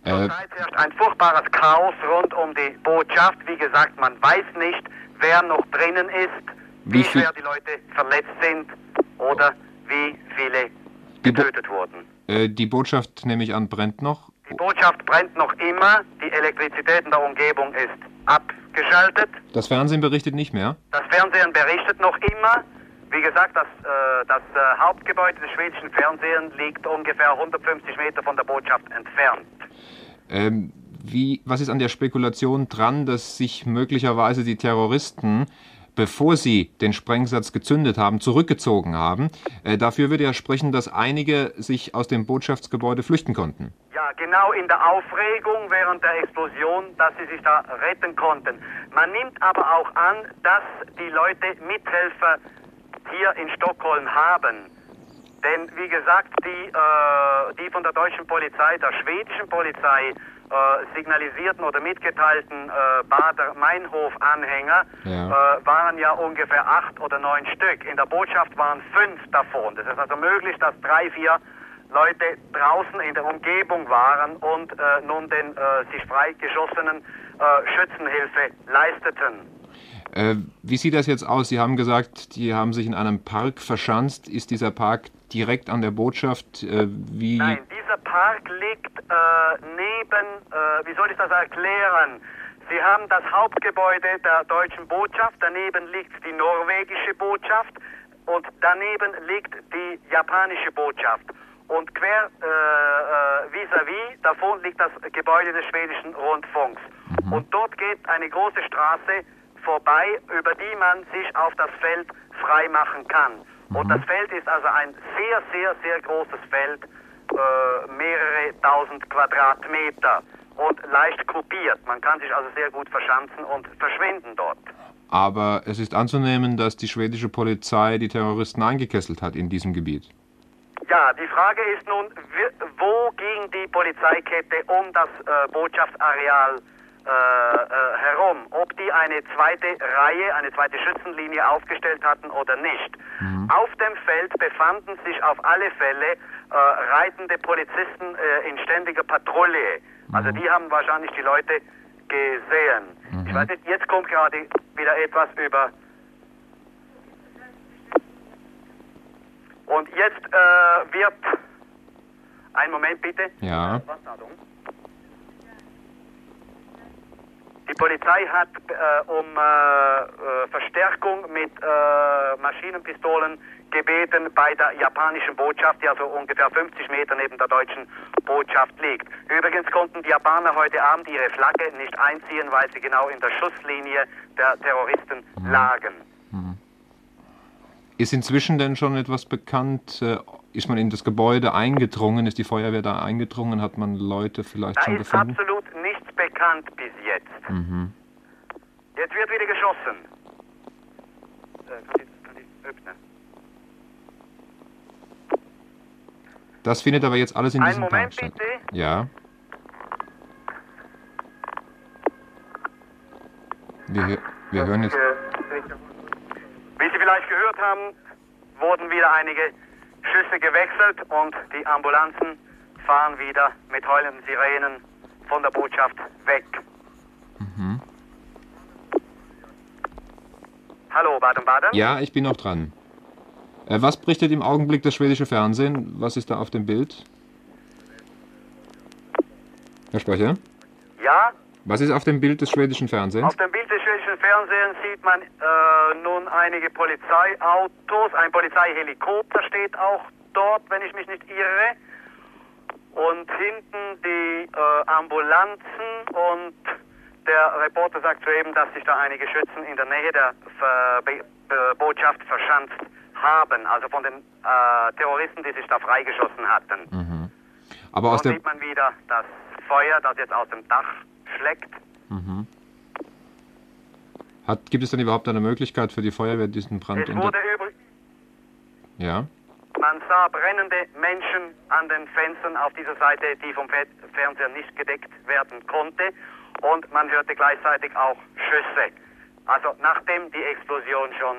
Zurzeit äh, herrscht ein furchtbares Chaos rund um die Botschaft. Wie gesagt, man weiß nicht, wer noch drinnen ist, wie, wie schwer die Leute verletzt sind oder wie viele getötet wurden. Äh, die Botschaft, nehme ich an, brennt noch? Die Botschaft brennt noch immer, die Elektrizität in der Umgebung ist abgeschaltet. Das Fernsehen berichtet nicht mehr? Das Fernsehen berichtet noch immer. Wie gesagt, das, äh, das äh, Hauptgebäude des schwedischen Fernsehens liegt ungefähr 150 Meter von der Botschaft entfernt. Ähm, wie, was ist an der Spekulation dran, dass sich möglicherweise die Terroristen bevor sie den Sprengsatz gezündet haben, zurückgezogen haben. Äh, dafür würde ja sprechen, dass einige sich aus dem Botschaftsgebäude flüchten konnten. Ja, genau in der Aufregung während der Explosion, dass sie sich da retten konnten. Man nimmt aber auch an, dass die Leute Mithelfer hier in Stockholm haben. Denn wie gesagt, die, äh, die von der deutschen Polizei, der schwedischen Polizei, äh, signalisierten oder mitgeteilten äh, Bader-Meinhof-Anhänger ja. äh, waren ja ungefähr acht oder neun Stück. In der Botschaft waren fünf davon. Das ist also möglich, dass drei, vier Leute draußen in der Umgebung waren und äh, nun den äh, sich freigeschossenen äh, Schützenhilfe leisteten. Wie sieht das jetzt aus? Sie haben gesagt, die haben sich in einem Park verschanzt. Ist dieser Park direkt an der Botschaft? Äh, wie Nein, dieser Park liegt äh, neben, äh, wie soll ich das erklären? Sie haben das Hauptgebäude der deutschen Botschaft, daneben liegt die norwegische Botschaft und daneben liegt die japanische Botschaft. Und quer äh, äh, vis-à-vis davon liegt das Gebäude des schwedischen Rundfunks. Mhm. Und dort geht eine große Straße vorbei, über die man sich auf das Feld freimachen kann. Mhm. Und das Feld ist also ein sehr, sehr, sehr großes Feld, äh, mehrere tausend Quadratmeter. und leicht gruppiert. Man kann sich also sehr gut verschanzen und verschwinden dort. Aber es ist anzunehmen, dass die schwedische Polizei die Terroristen eingekesselt hat in diesem Gebiet. Ja, die Frage ist nun, wo ging die Polizeikette um das äh, Botschaftsareal äh, äh, herum? Ob die eine zweite Reihe, eine zweite Schützenlinie aufgestellt hatten oder nicht. Auf dem Feld befanden sich auf alle Fälle äh, reitende Polizisten äh, in ständiger Patrouille. Also die haben wahrscheinlich die Leute gesehen. Ich weiß nicht, jetzt kommt gerade wieder etwas über Und jetzt wird. Einen Moment bitte. Ja. Die Polizei hat äh, um äh, äh, Verstärkung mit äh, Maschinenpistolen gebeten bei der japanischen Botschaft, die also ungefähr 50 Meter neben der deutschen Botschaft liegt. Übrigens konnten die Japaner heute Abend ihre Flagge nicht einziehen, weil sie genau in der Schusslinie der Terroristen lagen. Ist inzwischen denn schon etwas bekannt? Äh, Ist man in das Gebäude eingedrungen? Ist die Feuerwehr da eingedrungen? Hat man Leute vielleicht Da schon gefunden? absolut bekannt bis jetzt. Mhm. Jetzt wird wieder geschossen. Äh, kann ich, kann ich öffnen? Das findet aber jetzt alles in Einen diesem Moment statt. bitte. Ja. Wir, wir hören jetzt. Wie Sie vielleicht gehört haben, wurden wieder einige Schüsse gewechselt und die Ambulanzen fahren wieder mit heulenden Sirenen von der Botschaft weg. Mhm. Hallo, Baden-Baden? Ja, ich bin noch dran. Äh, was berichtet im Augenblick das schwedische Fernsehen? Was ist da auf dem Bild? Herr Sprecher? Ja, Was ist auf dem Bild des schwedischen Fernsehens? auf dem Bild des schwedischen Fernsehens sieht man äh, nun einige Polizeiautos. Ein Polizeihelikopter steht auch dort, wenn ich mich nicht irre. Und hinten die äh, Ambulanzen und der Reporter sagt soeben, dass sich da einige Schützen in der Nähe der Ver Be Be Botschaft verschanzt haben. Also von den äh, Terroristen, die sich da freigeschossen hatten. Aber aus Nun der. sieht man wieder das Feuer, das jetzt aus dem Dach schlägt. Mhm. Hat, gibt es denn überhaupt eine Möglichkeit für die Feuerwehr, diesen Brand Es unter. wurde übrigens Ja. Man sah brennende Menschen an den Fenstern auf dieser Seite, die vom Fe Fernseher nicht gedeckt werden konnte. Und man hörte gleichzeitig auch Schüsse. Also nachdem die Explosion schon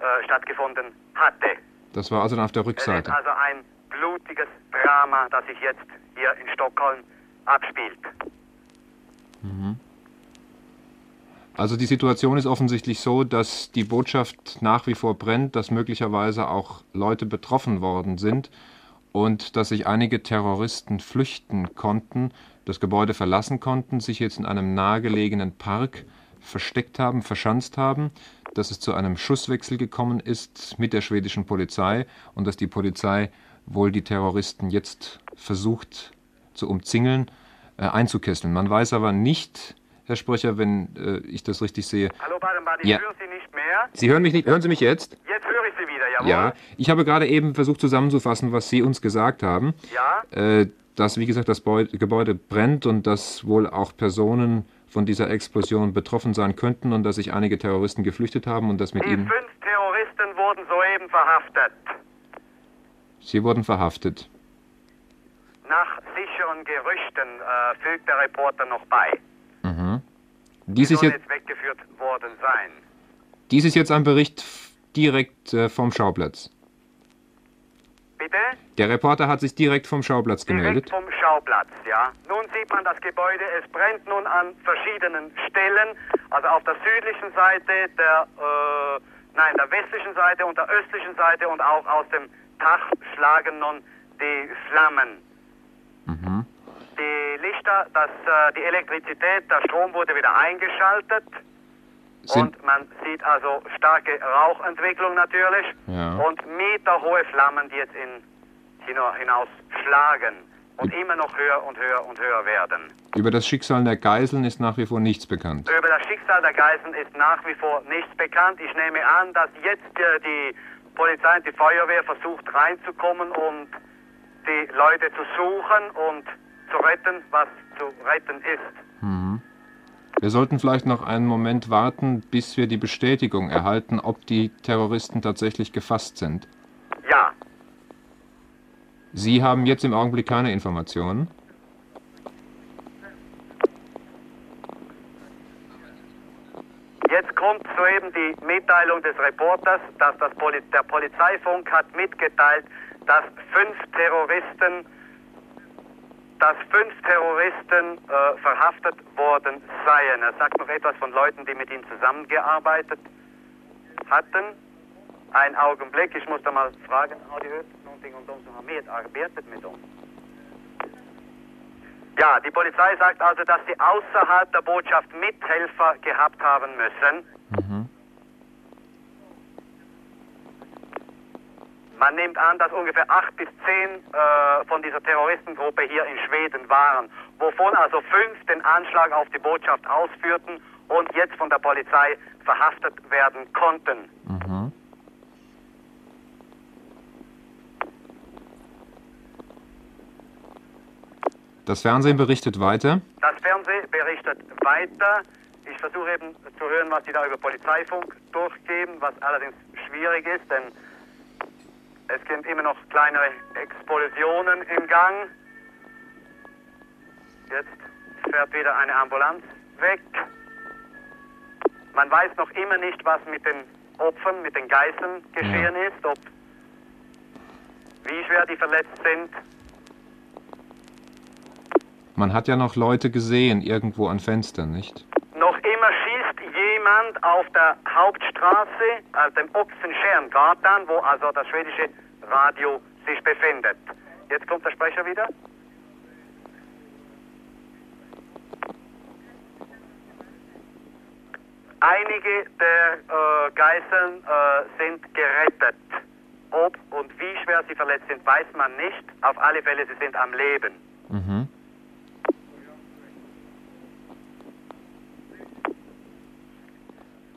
äh, stattgefunden hatte. Das war also dann auf der Es ist Rückseite. also ein blutiges Drama, das sich jetzt hier in Stockholm abspielt. Mhm. Also die Situation ist offensichtlich so, dass die Botschaft nach wie vor brennt, dass möglicherweise auch Leute betroffen worden sind und dass sich einige Terroristen flüchten konnten, das Gebäude verlassen konnten, sich jetzt in einem nahegelegenen Park versteckt haben, verschanzt haben, dass es zu einem Schusswechsel gekommen ist mit der schwedischen Polizei und dass die Polizei wohl die Terroristen jetzt versucht zu umzingeln, äh, einzukesseln. Man weiß aber nicht, Herr Sprecher, wenn äh, ich das richtig sehe. Hallo Baden-Baden, ich Ja. höre Sie nicht mehr. Sie hören mich nicht, hören Sie mich jetzt? Jetzt höre ich Sie wieder, jawohl. Ja, ich habe gerade eben versucht zusammenzufassen, was Sie uns gesagt haben. Ja? Äh, dass, wie gesagt, das Beu Gebäude brennt und dass wohl auch Personen von dieser Explosion betroffen sein könnten und dass sich einige Terroristen geflüchtet haben und dass mit Die ihnen. fünf Terroristen wurden soeben verhaftet. Sie wurden verhaftet. Nach sicheren Gerüchten äh, fügt der Reporter noch bei. Dies, Die ist jetzt, jetzt weggeführt worden sein. dies ist jetzt ein Bericht direkt äh, vom Schauplatz. Bitte? Der Reporter hat sich direkt vom Schauplatz gemeldet. Direkt vom Schauplatz, ja. Nun sieht man das Gebäude, es brennt nun an verschiedenen Stellen. Also auf der südlichen Seite, der, äh, nein, der westlichen Seite und der östlichen Seite und auch aus dem Dach schlagen nun die Flammen. Mhm. Die Lichter, das, äh, die Elektrizität, der Strom wurde wieder eingeschaltet. Sind- und man sieht also starke Rauchentwicklung natürlich. Ja. Und meterhohe Flammen, die jetzt in, hina- hinaus schlagen. Und immer noch höher und höher und höher werden. Über das Schicksal der Geiseln ist nach wie vor nichts bekannt. Über das Schicksal der Geiseln ist nach wie vor nichts bekannt. Ich nehme an, dass jetzt äh, die Polizei und die Feuerwehr versucht reinzukommen und die Leute zu suchen und zu retten, was zu retten ist. Mhm. Wir sollten vielleicht noch einen Moment warten, bis wir die Bestätigung erhalten, ob die Terroristen tatsächlich gefasst sind. Ja. Sie haben jetzt im Augenblick keine Informationen? Jetzt kommt soeben die Mitteilung des Reporters, dass das Poli der Polizeifunk hat mitgeteilt, dass fünf Terroristen, dass fünf Terroristen äh, verhaftet worden seien. Er sagt noch etwas von Leuten, die mit ihm zusammengearbeitet hatten. Ein Augenblick, ich muss da mal fragen, har de hört någonting om de som har medarbetet med dem? Ja, die Polizei sagt also, dass sie außerhalb der Botschaft Mithelfer gehabt haben müssen. Mhm. Man nimmt an, dass ungefähr acht bis zehn äh, von dieser Terroristengruppe hier in Schweden waren, wovon also fünf den Anschlag auf die Botschaft ausführten und jetzt von der Polizei verhaftet werden konnten. Mhm. Das Fernsehen berichtet weiter. Das Fernsehen berichtet weiter. Ich versuche eben zu hören, was sie da über Polizeifunk durchgeben, was allerdings schwierig ist, denn es sind immer noch kleinere Explosionen im Gang. Jetzt fährt wieder eine Ambulanz weg. Man weiß noch immer nicht, was mit den Opfern, mit den Geiseln geschehen ist, ob wie schwer die verletzt sind. Man hat ja noch Leute gesehen, irgendwo an Fenstern, nicht? Immer schießt jemand auf der Hauptstraße, also dem Ochsenstierngatan, wo also das schwedische Radio sich befindet. Jetzt kommt der Sprecher wieder. Einige der äh, Geiseln äh, sind gerettet. Ob und wie schwer sie verletzt sind, weiß man nicht. Auf alle Fälle, sie sind am Leben. Mhm.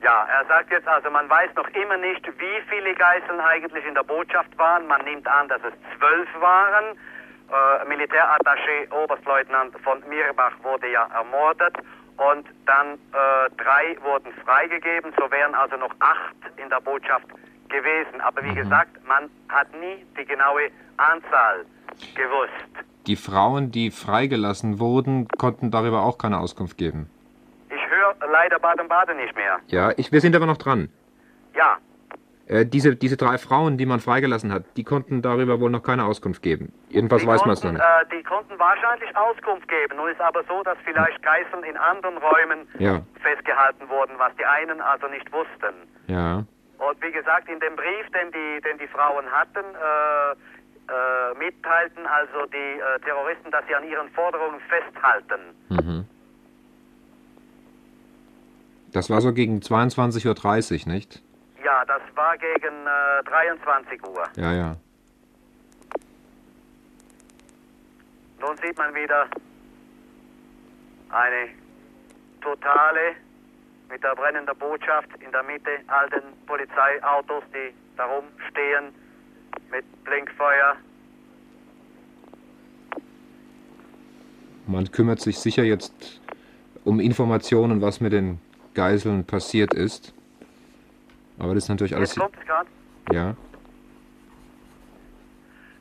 Ja, er sagt jetzt also, man weiß noch immer nicht, wie viele Geiseln eigentlich in der Botschaft waren. Man nimmt an, dass es zwölf waren. Äh, Militärattaché Oberstleutnant von Mirbach wurde ja ermordet und dann äh, drei wurden freigegeben. So wären also noch acht in der Botschaft gewesen. Aber wie gesagt, man hat nie die genaue Anzahl gewusst. Die Frauen, die freigelassen wurden, konnten darüber auch keine Auskunft geben. Ich höre leider Baden-Baden nicht mehr. Ja, ich, wir sind aber noch dran. Ja, Äh, diese, diese drei Frauen, die man freigelassen hat, die konnten darüber wohl noch keine Auskunft geben. Jedenfalls die weiß man es noch nicht. Äh, die konnten wahrscheinlich Auskunft geben. Nun ist aber so, dass vielleicht Geiseln in anderen Räumen Ja, festgehalten wurden, was die einen also nicht wussten. ja. Und wie gesagt, in dem Brief, den die, den die Frauen hatten, äh, äh, mitteilten also die äh, Terroristen, dass sie an ihren Forderungen festhalten. Mhm. Das war so gegen 22.30 Uhr, nicht? Ja, das war gegen äh, 23 Uhr. Ja, ja. Nun sieht man wieder eine totale mit der brennenden Botschaft in der Mitte, all den Polizeiautos, die darum stehen, mit Blinkfeuer. Man kümmert sich sicher jetzt um Informationen, was mit den Geiseln passiert ist. Aber das ist natürlich alles. Jetzt kommt es gerade. Ja.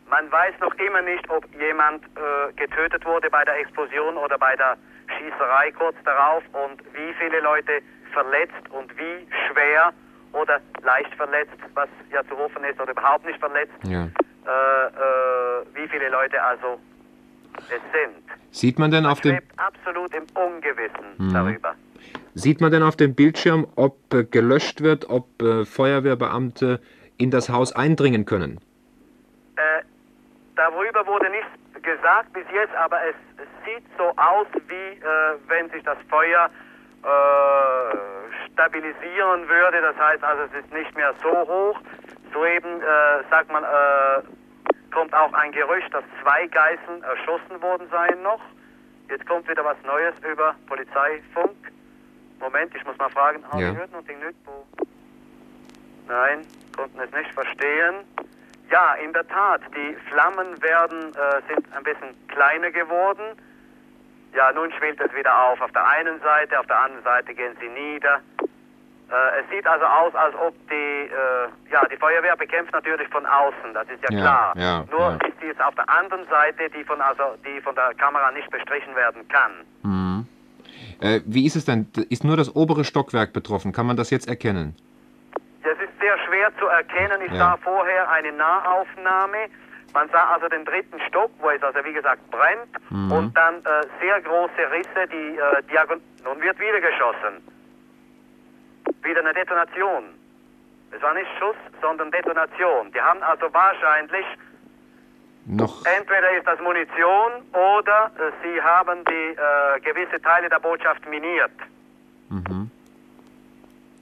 Man weiß noch immer nicht, ob jemand äh, getötet wurde bei der Explosion oder bei der Schießerei kurz darauf und wie viele Leute verletzt und wie schwer oder leicht verletzt, was ja zu hoffen ist, oder überhaupt nicht verletzt, ja. äh, äh, wie viele Leute also es sind. Sieht man denn auf dem absolut im Ungewissen Mhm. darüber. Sieht man denn auf dem Bildschirm, ob äh, gelöscht wird, ob äh, Feuerwehrbeamte in das Haus eindringen können? Äh, darüber wurde nichts gesagt bis jetzt, aber es, sieht so aus, wie äh, wenn sich das Feuer äh, stabilisieren würde. Das heißt also, es ist nicht mehr so hoch. Soeben, äh, sagt man, kommt auch ein Gerücht, dass zwei Geiseln erschossen worden seien noch. Jetzt kommt wieder was Neues über Polizeifunk. Moment, ich muss mal fragen. Haben Ja. Gehört noch den Nüt, wo? Nein, konnten es nicht verstehen. Ja, in der Tat. Die Flammen werden, äh, sind ein bisschen kleiner geworden. Ja, nun schwillt es wieder auf. Auf der einen Seite, auf der anderen Seite gehen sie nieder. Äh, es sieht also aus, als ob die, äh, ja, die Feuerwehr bekämpft natürlich von außen, das ist ja, Ja, klar. ja, Nur ja. ist die jetzt auf der anderen Seite, die von, also, die von der Kamera nicht bestrichen werden kann. Mhm. Äh, wie ist es denn? Ist nur das obere Stockwerk betroffen? Kann man das jetzt erkennen? Das ist sehr schwer zu erkennen. Ich Ja. sah vorher eine Nahaufnahme. Man sah also den dritten Stock, wo es also wie gesagt brennt. Mhm. Und dann äh, sehr große Risse, die äh, diagon Nun wird wieder geschossen. Wieder eine Detonation. Es war nicht Schuss, sondern Detonation. Die haben also wahrscheinlich, Noch. entweder ist das Munition oder äh, sie haben die äh, gewisse Teile der Botschaft miniert. Mhm.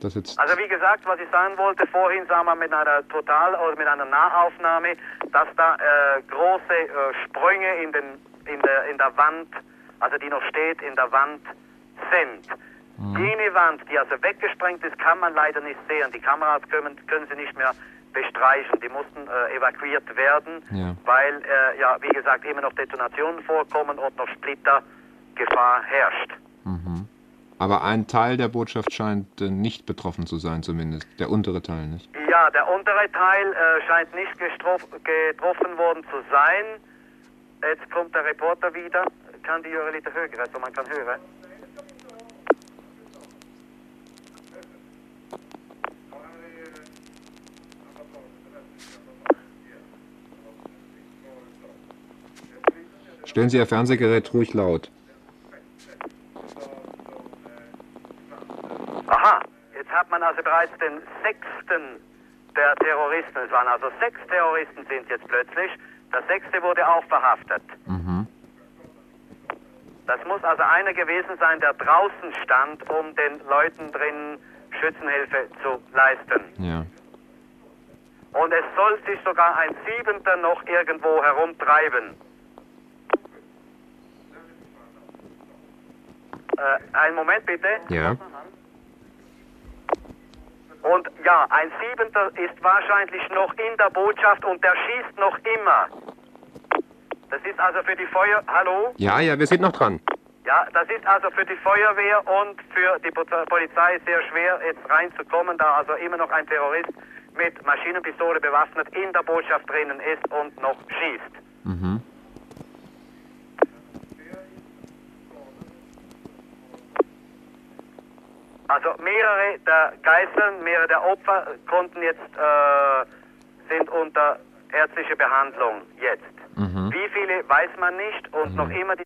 Das jetzt. Also wie gesagt, was ich sagen wollte, vorhin sah man mit einer Total- oder mit einer Nahaufnahme, dass da äh, große äh, Sprünge in, den, in, der, in der Wand, also die noch steht, in der Wand sind. Jene Wand, die also weggesprengt ist, kann man leider nicht sehen. Die Kameras können, können sie nicht mehr bestreichen. Die mussten äh, evakuiert werden, Ja. weil, äh, ja, wie gesagt, immer noch Detonationen vorkommen und noch Splittergefahr herrscht. Mhm. Aber ein Teil der Botschaft scheint äh, nicht betroffen zu sein, zumindest. Der untere Teil nicht. Ja, der untere Teil äh, scheint nicht getroffen worden zu sein. Jetzt kommt der Reporter wieder. Kann die Jöre höher, also man kann hören. Stellen Sie Ihr Fernsehgerät ruhig laut. Aha, jetzt hat man also bereits den sechsten der Terroristen. Es waren also sechs Terroristen sind jetzt plötzlich. Der sechste wurde auch verhaftet. Mhm. Das muss also einer gewesen sein, der draußen stand, um den Leuten drinnen Schützenhilfe zu leisten. Ja. Und es soll sich sogar ein Siebenter noch irgendwo herumtreiben. Äh, einen Moment bitte. Ja. Und ja, ein Siebenter ist wahrscheinlich noch in der Botschaft und der schießt noch immer. Das ist also für die Feuer... Hallo? Ja, ja, wir sind noch dran. Ja, das ist also für die Feuerwehr und für die Po- Polizei sehr schwer, jetzt reinzukommen, da also immer noch ein Terrorist mit Maschinenpistole bewaffnet in der Botschaft drinnen ist und noch schießt. Mhm. Also mehrere der Geiseln, mehrere der Opfer konnten jetzt, äh, sind unter ärztlicher Behandlung jetzt. Mhm. Wie viele weiß man nicht und noch immer die